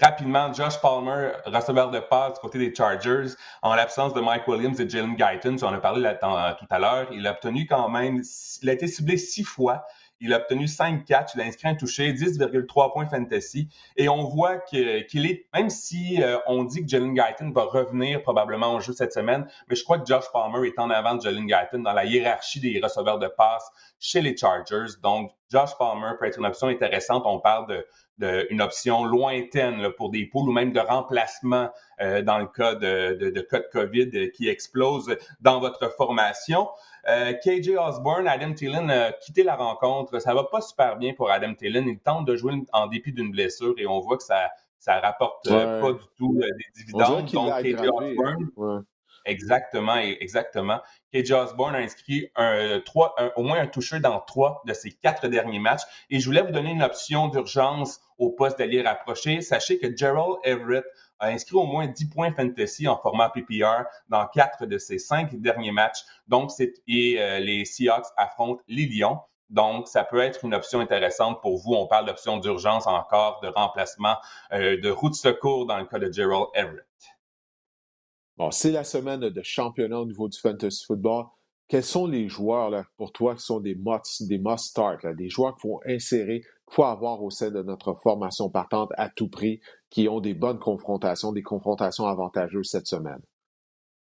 Speaker 3: Rapidement, Josh Palmer, receveur de passe du côté des Chargers, en l'absence de Mike Williams et Jalen Guyton, on a parlé là, tout à l'heure, il a obtenu quand même, il a été ciblé six fois, il a obtenu 5 catchs, il a inscrit un touché, 10,3 points fantasy. Et on voit qu'il est, même si euh, on dit que Jalen Guyton va revenir probablement au jeu cette semaine, mais je crois que Josh Palmer est en avant de Jalen Guyton dans la hiérarchie des receveurs de passe chez les Chargers. Donc, Josh Palmer peut être une option intéressante. On parle de une option lointaine pour des poules ou même de remplacement euh, dans le cas de, de, de, cas de COVID qui explose dans votre formation. Euh, KJ Osborne, Adam Thielen a quitté la rencontre. Ça va pas super bien pour Adam Thielen. Il tente de jouer en dépit d'une blessure et on voit que ça ça rapporte euh, pas du tout des dividendes. Donc, KJ Osborne, Exactement, exactement. KJ Osborne a inscrit un, trois, au moins un toucher dans trois de ses quatre derniers matchs. Et je voulais vous donner une option d'urgence au poste d'allié rapproché. Sachez que Gerald Everett a inscrit au moins 10 points fantasy en format PPR dans quatre de ses cinq derniers matchs. Donc, c'est, et euh, les Seahawks affrontent les Lions. Donc, ça peut être une option intéressante pour vous. On parle d'option d'urgence encore, de remplacement, euh, de route de secours dans le cas de Gerald Everett.
Speaker 1: Bon, c'est la semaine de championnat au niveau du fantasy football. Quels sont les joueurs pour toi qui sont des must, des must start, des joueurs qu'il faut insérer, qu'il faut avoir au sein de notre formation partante à tout prix, qui ont des bonnes confrontations, des confrontations avantageuses cette semaine?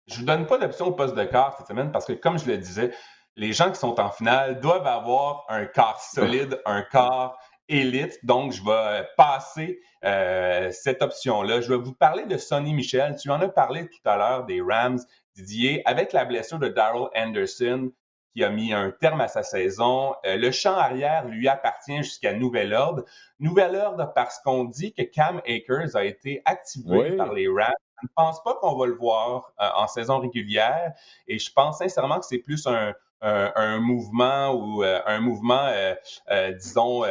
Speaker 3: Je ne vous donne pas d'option au poste de quart cette semaine parce que, comme je le disais, les gens qui sont en finale doivent avoir un quart solide, un quart élite. Donc, je vais passer euh, cette option-là. Je vais vous parler de Sonny Michel. Tu en as parlé tout à l'heure des Rams, Didier, avec la blessure de Daryl Anderson qui a mis un terme à sa saison. Euh, le champ arrière lui appartient jusqu'à nouvel ordre. Nouvel ordre parce qu'on dit que Cam Akers a été activé par les Rams. Je ne pense pas qu'on va le voir euh, en saison régulière et je pense sincèrement que c'est plus un, un, mouvement ou euh, un mouvement, euh, euh, disons,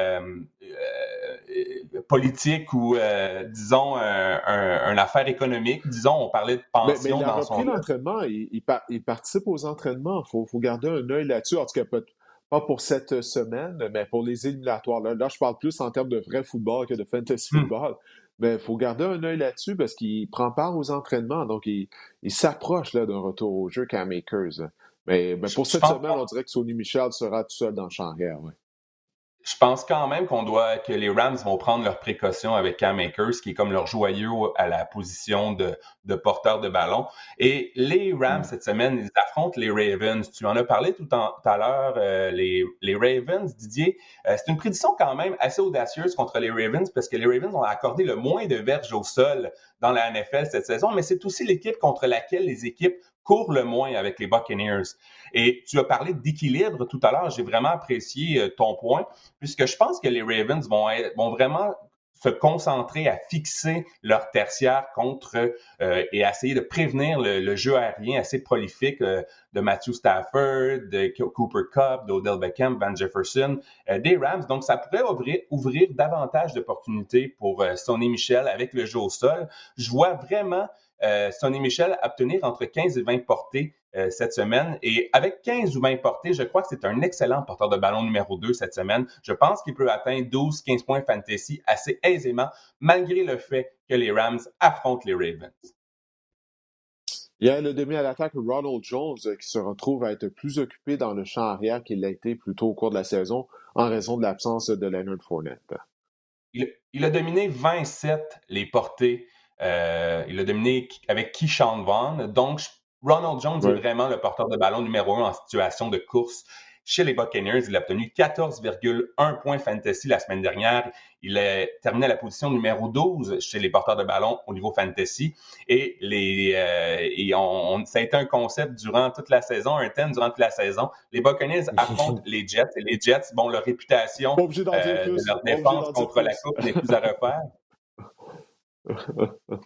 Speaker 3: politique ou, disons, un, une affaire économique. Disons, on parlait de pension
Speaker 1: mais, mais il a
Speaker 3: repris
Speaker 1: l'entraînement. Il, il, participe aux entraînements. Il faut, faut, garder un œil là-dessus. En tout cas, pas pour cette semaine, mais pour les éliminatoires. Là, là, je parle plus en termes de vrai football que de fantasy hmm. football. Mais il faut garder un œil là-dessus parce qu'il prend part aux entraînements. Donc, il, il s'approche d'un retour au jeu qu'à Makers. Mais, pour cette semaine, on dirait que Sonny Michel sera tout seul dans le champ arrière. Ouais
Speaker 3: je pense quand même qu'on doit que les Rams vont prendre leurs précautions avec Cam Akers, qui est comme leur joyau à la position de, de porteur de ballon. Et les Rams mm. cette semaine, ils affrontent les Ravens. Tu en as parlé tout, à l'heure, euh, les, les, Ravens, Didier. Euh, c'est une prédiction quand même assez audacieuse contre les Ravens parce que les Ravens ont accordé le moins de verges au sol dans la NFL cette saison, mais c'est aussi l'équipe contre laquelle les équipes court le moins avec les Buccaneers. Et tu as parlé d'équilibre tout à l'heure. J'ai vraiment apprécié euh, ton point, puisque je pense que les Ravens vont, être, vont vraiment se concentrer à fixer leur tertiaire contre euh, et essayer de prévenir le, jeu aérien assez prolifique euh, de Matthew Stafford, de Cooper Cup, d'Odell Beckham, Van Jefferson, des Rams. Donc, ça pourrait ouvrir, ouvrir davantage d'opportunités pour Sonny Michel avec le jeu au sol. Je vois vraiment euh, Sonny Michel obtenir entre 15 et 20 portées euh, cette semaine. Et avec 15 ou 20 portées, je crois que c'est un excellent porteur de ballon numéro 2 cette semaine. Je pense qu'il peut atteindre 12-15 points fantasy assez aisément, malgré le fait que les Rams affrontent les Ravens.
Speaker 1: Il y a le demi à l'attaque Ronald Jones euh, qui se retrouve à être plus occupé dans le champ arrière qu'il l'a été plus tôt au cours de la saison en raison de l'absence de Leonard Fournette.
Speaker 3: Il, il, a dominé 27 les portées euh, il a dominé avec Keyshawn Vaughn. Donc, Ronald Jones est vraiment le porteur de ballon numéro un en situation de course chez les Buccaneers. Il a obtenu 14,1 points fantasy la semaine dernière. Il a terminé à la position numéro 12 chez les porteurs de ballon au niveau fantasy. Et, les, euh, on, ça a été un concept durant toute la saison, un thème durant toute la saison. Les Buccaneers affrontent les Jets et les Jets, bon, leur réputation euh, de leur défense contre la coupe n'est plus à refaire.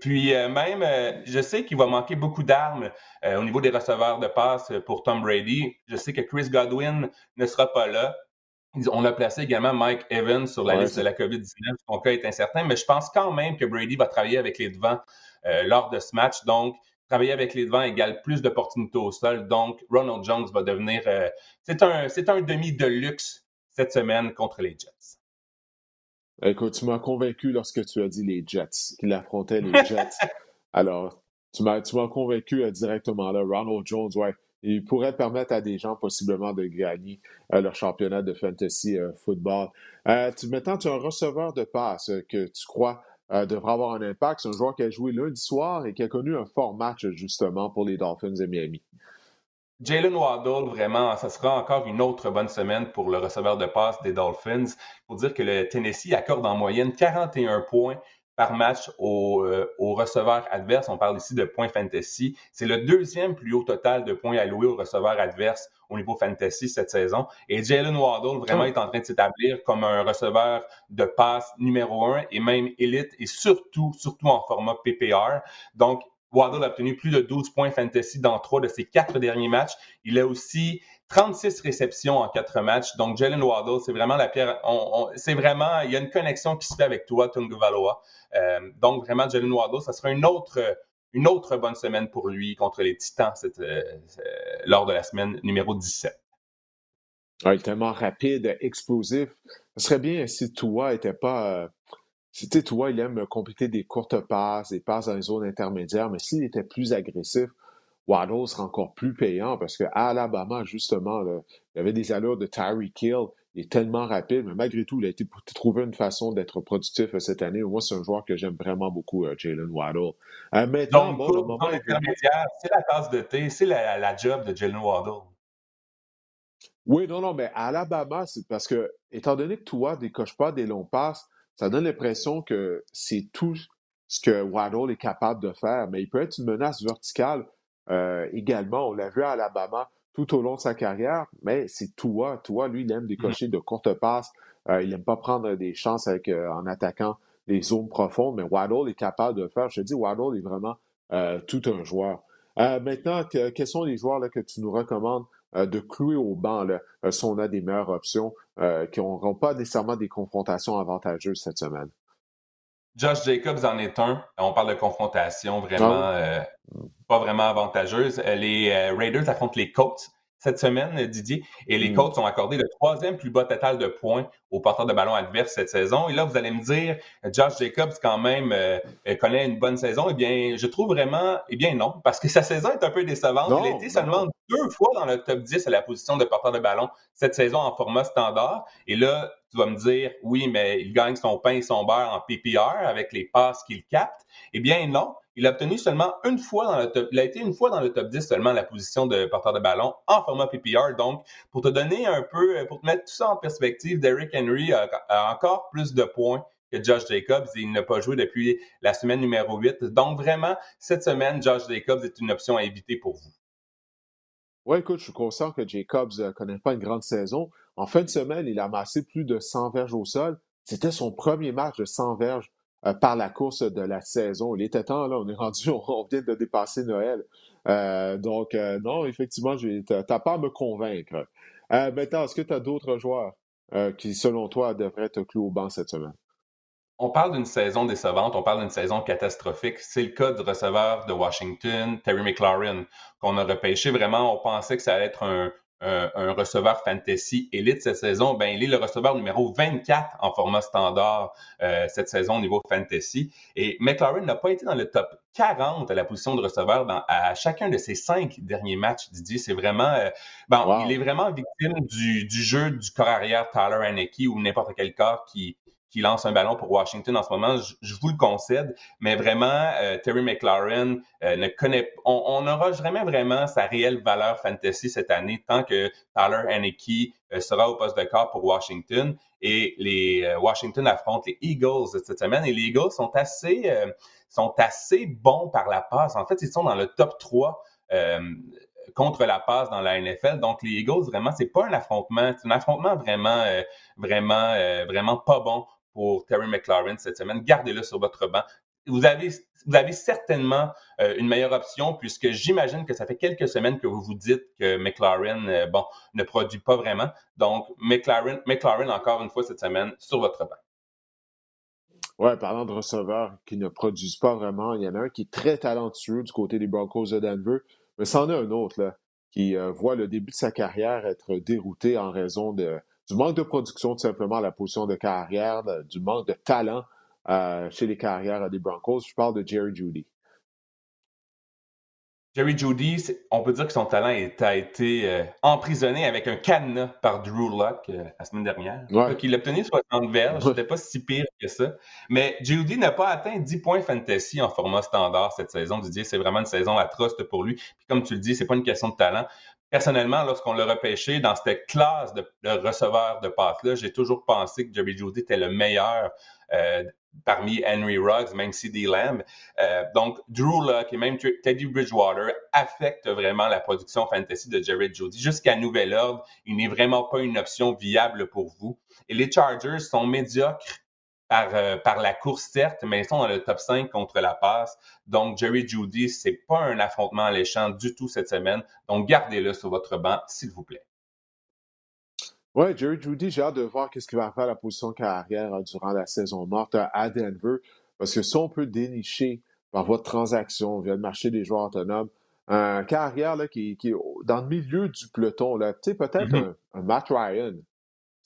Speaker 3: Puis euh, même, euh, je sais qu'il va manquer beaucoup d'armes euh, au niveau des receveurs de passe pour Tom Brady. Je sais que Chris Godwin ne sera pas là. On a placé également Mike Evans sur la liste de la COVID-19. Son cas est incertain, mais je pense quand même que Brady va travailler avec les devants lors de ce match. Donc, travailler avec les devants égale plus d'opportunités au sol. Donc, Ronald Jones va devenir... c'est un, un demi de luxe cette semaine contre les Jets.
Speaker 1: Écoute, tu m'as convaincu lorsque tu as dit les Jets, qu'il affrontait les Jets. Alors, tu m'as, tu m'as convaincu euh, directement là. Ronald Jones, ouais, il pourrait permettre à des gens possiblement de gagner euh, leur championnat de fantasy euh, football. tu, maintenant, tu as un receveur de passe que tu crois devra avoir un impact. C'est un joueur qui a joué lundi soir et qui a connu un fort match justement pour les Dolphins de Miami.
Speaker 3: Jalen Waddle, vraiment, ça sera encore une autre bonne semaine pour le receveur de passe des Dolphins. Pour dire que le Tennessee accorde en moyenne 41 points par match aux, euh, receveurs adverses. On parle ici de points fantasy. C'est le deuxième plus haut total de points alloués aux receveurs adverses au niveau fantasy cette saison. Et Jalen Waddle vraiment ah. est en train de s'établir comme un receveur de passe numéro un et même élite et surtout, surtout en format PPR. Donc, Waddle a obtenu plus de 12 points fantasy dans trois de ses quatre derniers matchs. Il a aussi 36 réceptions en quatre matchs. Donc, Jalen Waddle, c'est vraiment la pierre. c'est vraiment, il y a une connexion qui se fait avec toi, Tunguvaloa. Euh, donc, vraiment, Jalen Waddle, ça sera une autre, bonne semaine pour lui contre les Titans euh, lors de la semaine numéro 17.
Speaker 1: il est tellement rapide, explosif. Ce serait bien si toi n'était pas. Euh, tu sais, toi, il aime compléter des courtes passes, des passes dans les zones intermédiaires, mais s'il était plus agressif, Waddle serait encore plus payant parce qu'à Alabama, justement, il y avait des allures de Tyreek Hill. Il est tellement rapide, mais malgré tout, il a été trouvé une façon d'être productif euh, cette année. Moi, c'est un joueur que j'aime vraiment beaucoup, euh, Jalen Waddle.
Speaker 3: Euh, maintenant, Donc, bon, moment c'est la tasse de thé, c'est la, job de Jalen Waddle.
Speaker 1: Oui, non, non, mais à Alabama, c'est parce que, étant donné que toi, décoche pas des longs passes, ça donne l'impression que c'est tout ce que Waddle est capable de faire, mais il peut être une menace verticale euh, également. On l'a vu à Alabama tout au long de sa carrière, mais c'est toi. Toi, lui, il aime décocher de courtes passes. Euh, il n'aime pas prendre des chances avec, euh, en attaquant les zones profondes, mais Waddle est capable de faire. Je te dis, Waddle est vraiment tout un joueur. maintenant, quels sont les joueurs là, que tu nous recommandes euh, de clouer au banc là, euh, si on a des meilleures options euh, qui n'auront pas nécessairement des confrontations avantageuses cette semaine.
Speaker 3: Josh Jacobs en est un. On parle de confrontation vraiment ah pas vraiment avantageuse. Les Raiders affrontent les Colts cette semaine, Didier. Et les mm. Colts ont accordé le troisième plus bas total de points aux porteurs de ballon adverses cette saison. Et là, vous allez me dire, Josh Jacobs, quand même, euh, connaît une bonne saison. Eh bien, je trouve vraiment, eh bien non, parce que sa saison est un peu décevante. Il a été seulement deux fois dans le top 10 à la position de porteur de ballon cette saison en format standard. Et là, tu vas me dire, oui, mais il gagne son pain et son beurre en PPR avec les passes qu'il capte. Eh bien, non. Il a obtenu seulement une fois dans le top, il a été une fois dans le top 10 seulement la position de porteur de ballon en format PPR. Donc, pour te donner un peu, pour te mettre tout ça en perspective, Derrick Henry a, encore plus de points que Josh Jacobs et il n'a pas joué depuis la semaine numéro 8. Donc, vraiment, cette semaine, Josh Jacobs est une option à éviter pour vous.
Speaker 1: Oui, écoute, je suis conscient que Jacobs ne connaît pas une grande saison. En fin de semaine, il a amassé plus de 100 verges au sol. C'était son premier match de 100 verges euh, par la course de la saison. Il était temps, là, on est rendu, on, vient de dépasser Noël. Euh, donc, euh, non, effectivement, tu n'as pas à me convaincre. maintenant, est-ce que tu as d'autres joueurs qui, selon toi, devraient te clouer au banc cette semaine?
Speaker 3: On parle d'une saison décevante, on parle d'une saison catastrophique. C'est le cas du receveur de Washington, Terry McLaurin, qu'on a repêché. Vraiment, on pensait que ça allait être un, un, receveur fantasy élite cette saison, ben il est le receveur numéro 24 en format standard euh, cette saison au niveau fantasy. Et McLaren n'a pas été dans le top 40 à la position de receveur dans, à chacun de ses cinq derniers matchs, Didier. C'est vraiment, euh, bon, il est vraiment victime du, du jeu du corps arrière Tyler Haneke ou n'importe quel corps qui, qui lance un ballon pour Washington en ce moment, je, vous le concède, mais vraiment, euh, Terry McLaurin euh, ne connaît, on n'aura jamais vraiment sa réelle valeur fantasy cette année tant que Tyler Haneke euh, sera au poste de corps pour Washington et les Washington affrontent les Eagles cette semaine et les Eagles sont assez, sont assez bons par la passe. En fait, ils sont dans le top 3 contre la passe dans la NFL. Donc, les Eagles, vraiment, c'est pas un affrontement, c'est un affrontement vraiment, vraiment, vraiment pas bon pour Terry McLaurin cette semaine. Gardez-le sur votre banc. Vous avez, vous avez certainement euh, une meilleure option puisque j'imagine que ça fait quelques semaines que vous vous dites que McLaurin, euh, bon, ne produit pas vraiment. Donc, McLaurin, McLaurin, encore une fois cette semaine, sur votre banc.
Speaker 1: Ouais, parlant de receveurs qui ne produisent pas vraiment, il y en a un qui est très talentueux du côté des Broncos de Denver, mais c'en est un autre là, qui euh, voit le début de sa carrière être dérouté en raison de du manque de production tout simplement à la position de carrière, du manque de talent chez les carrières des Broncos. Je parle de Jerry Judy.
Speaker 3: Jerry Judy, on peut dire que son talent a été euh, emprisonné avec un cadenas par Drew Luck euh, la semaine dernière. il a obtenu 60 verges, c'était pas si pire que ça. Mais Judy n'a pas atteint 10 points fantasy en format standard cette saison. Didier, c'est vraiment une saison atroce pour lui. Puis comme tu le dis, c'est pas une question de talent. Personnellement, lorsqu'on l'a repêché dans cette classe de, receveurs de passe-là, j'ai toujours pensé que Jerry Judy était le meilleur euh, parmi Henry Ruggs, même CD Lamb. Euh, donc, Drew Luck et même Teddy Bridgewater affectent vraiment la production fantasy de Jared Jody. Jusqu'à nouvel ordre, il n'est vraiment pas une option viable pour vous. Et les Chargers sont médiocres par, euh, par la course, certes, mais ils sont dans le top 5 contre la passe. Donc, Jerry Judy, c'est pas un affrontement alléchant du tout cette semaine. Donc, gardez-le sur votre banc, s'il vous plaît.
Speaker 1: Oui, Jerry Judy, j'ai hâte de voir qu'est-ce qu'il va faire à la position carrière hein, durant la saison morte à Denver. Parce que si on peut dénicher par votre transaction via le marché des joueurs autonomes, un carrière là, qui, qui, est dans le milieu du peloton, peut-être mm-hmm. un, Matt Ryan.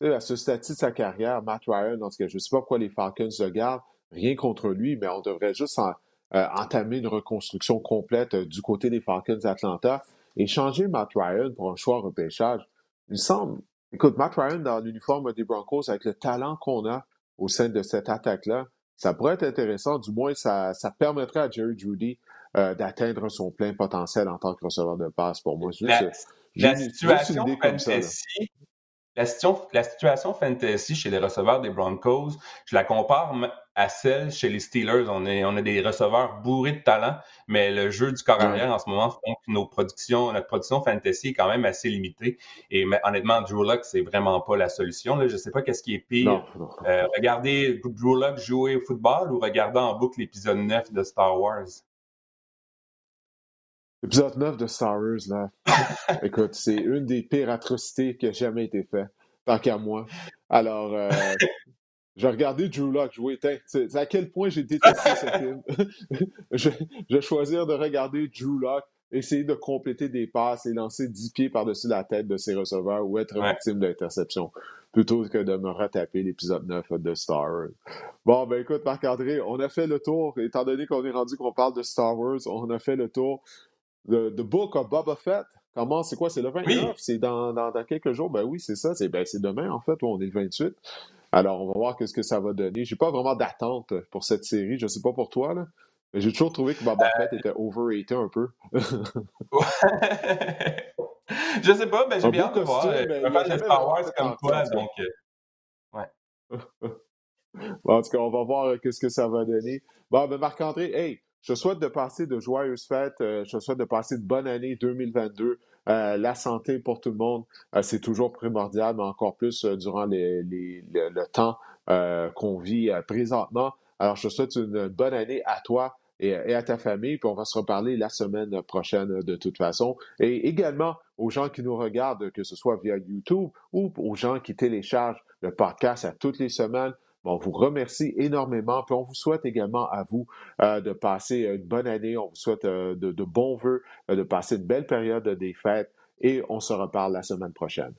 Speaker 1: À ce statut de sa carrière, Matt Ryan, en tout cas, je ne sais pas pourquoi les Falcons le gardent, rien contre lui, mais on devrait juste euh, entamer une reconstruction complète euh, du côté des Falcons d'Atlanta et changer Matt Ryan pour un choix repêchage. Il me semble, Écoute, Matt Ryan dans l'uniforme des Broncos, avec le talent qu'on a au sein de cette attaque-là, ça pourrait être intéressant. Du moins, ça, ça permettrait à Jerry Judy euh, d'atteindre son plein potentiel en tant que receveur de passe pour moi.
Speaker 3: la, la situation fantasy, la, la situation fantasy chez les receveurs des Broncos, je la compare à celle chez les Steelers. On, est, on a des receveurs bourrés de talent, mais le jeu du corps arrière en ce moment fait que nos productions, notre production fantasy est quand même assez limitée. Et honnêtement, Drew Luck, c'est vraiment pas la solution. Là. Je sais pas qu'est-ce qui est pire. Euh, regarder Drew Luck jouer au football ou regarder en boucle l'épisode 9 de Star Wars.
Speaker 1: L'épisode 9 de Star Wars, là. Écoute, c'est une des pires atrocités qui a jamais été faite, tant qu'à moi. Alors, euh, j'ai regardé Drew Locke jouer. C'est à quel point j'ai détesté ce film. je, vais choisir de regarder Drew Locke essayer de compléter des passes et lancer 10 pieds par-dessus la tête de ses receveurs ou être victime d'interception plutôt que de me retaper l'épisode 9 de Star Wars. Bon, ben écoute, Marc-André, on a fait le tour. Étant donné qu'on est rendu qu'on parle de Star Wars, on a fait le tour. The Book of Boba Fett. Comment, c'est quoi? C'est le 29? C'est dans, dans, quelques jours? Ben oui, c'est ça. C'est ben, demain, en fait, on est le 28. Alors, on va voir qu'est-ce que ça va donner. J'ai pas vraiment d'attente pour cette série. Je sais pas pour toi, là. Mais j'ai toujours trouvé que Boba Fett euh. était overrated un peu.
Speaker 3: je sais pas, mais j'ai bien hâte de voir. Je fan de Star Wars comme toi, donc... Euh, ouais.
Speaker 1: en tout cas, on va voir euh, qu'est-ce que ça va donner. Bon, ben Marc-André, hey, je souhaite de passer de joyeuses fêtes. je souhaite de passer de bonne année 2022. Euh, la santé pour tout le monde, euh, c'est toujours primordial, mais encore plus euh, durant le temps qu'on vit présentement. Alors, je te souhaite une bonne année à toi et, à ta famille, puis on va se reparler la semaine prochaine de toute façon. Et également aux gens qui nous regardent, que ce soit via YouTube ou aux gens qui téléchargent le podcast à toutes les semaines. On vous remercie énormément, puis on vous souhaite également à vous de passer une bonne année, on vous souhaite de, de, bons vœux, de passer une belle période des fêtes, et on se reparle la semaine prochaine.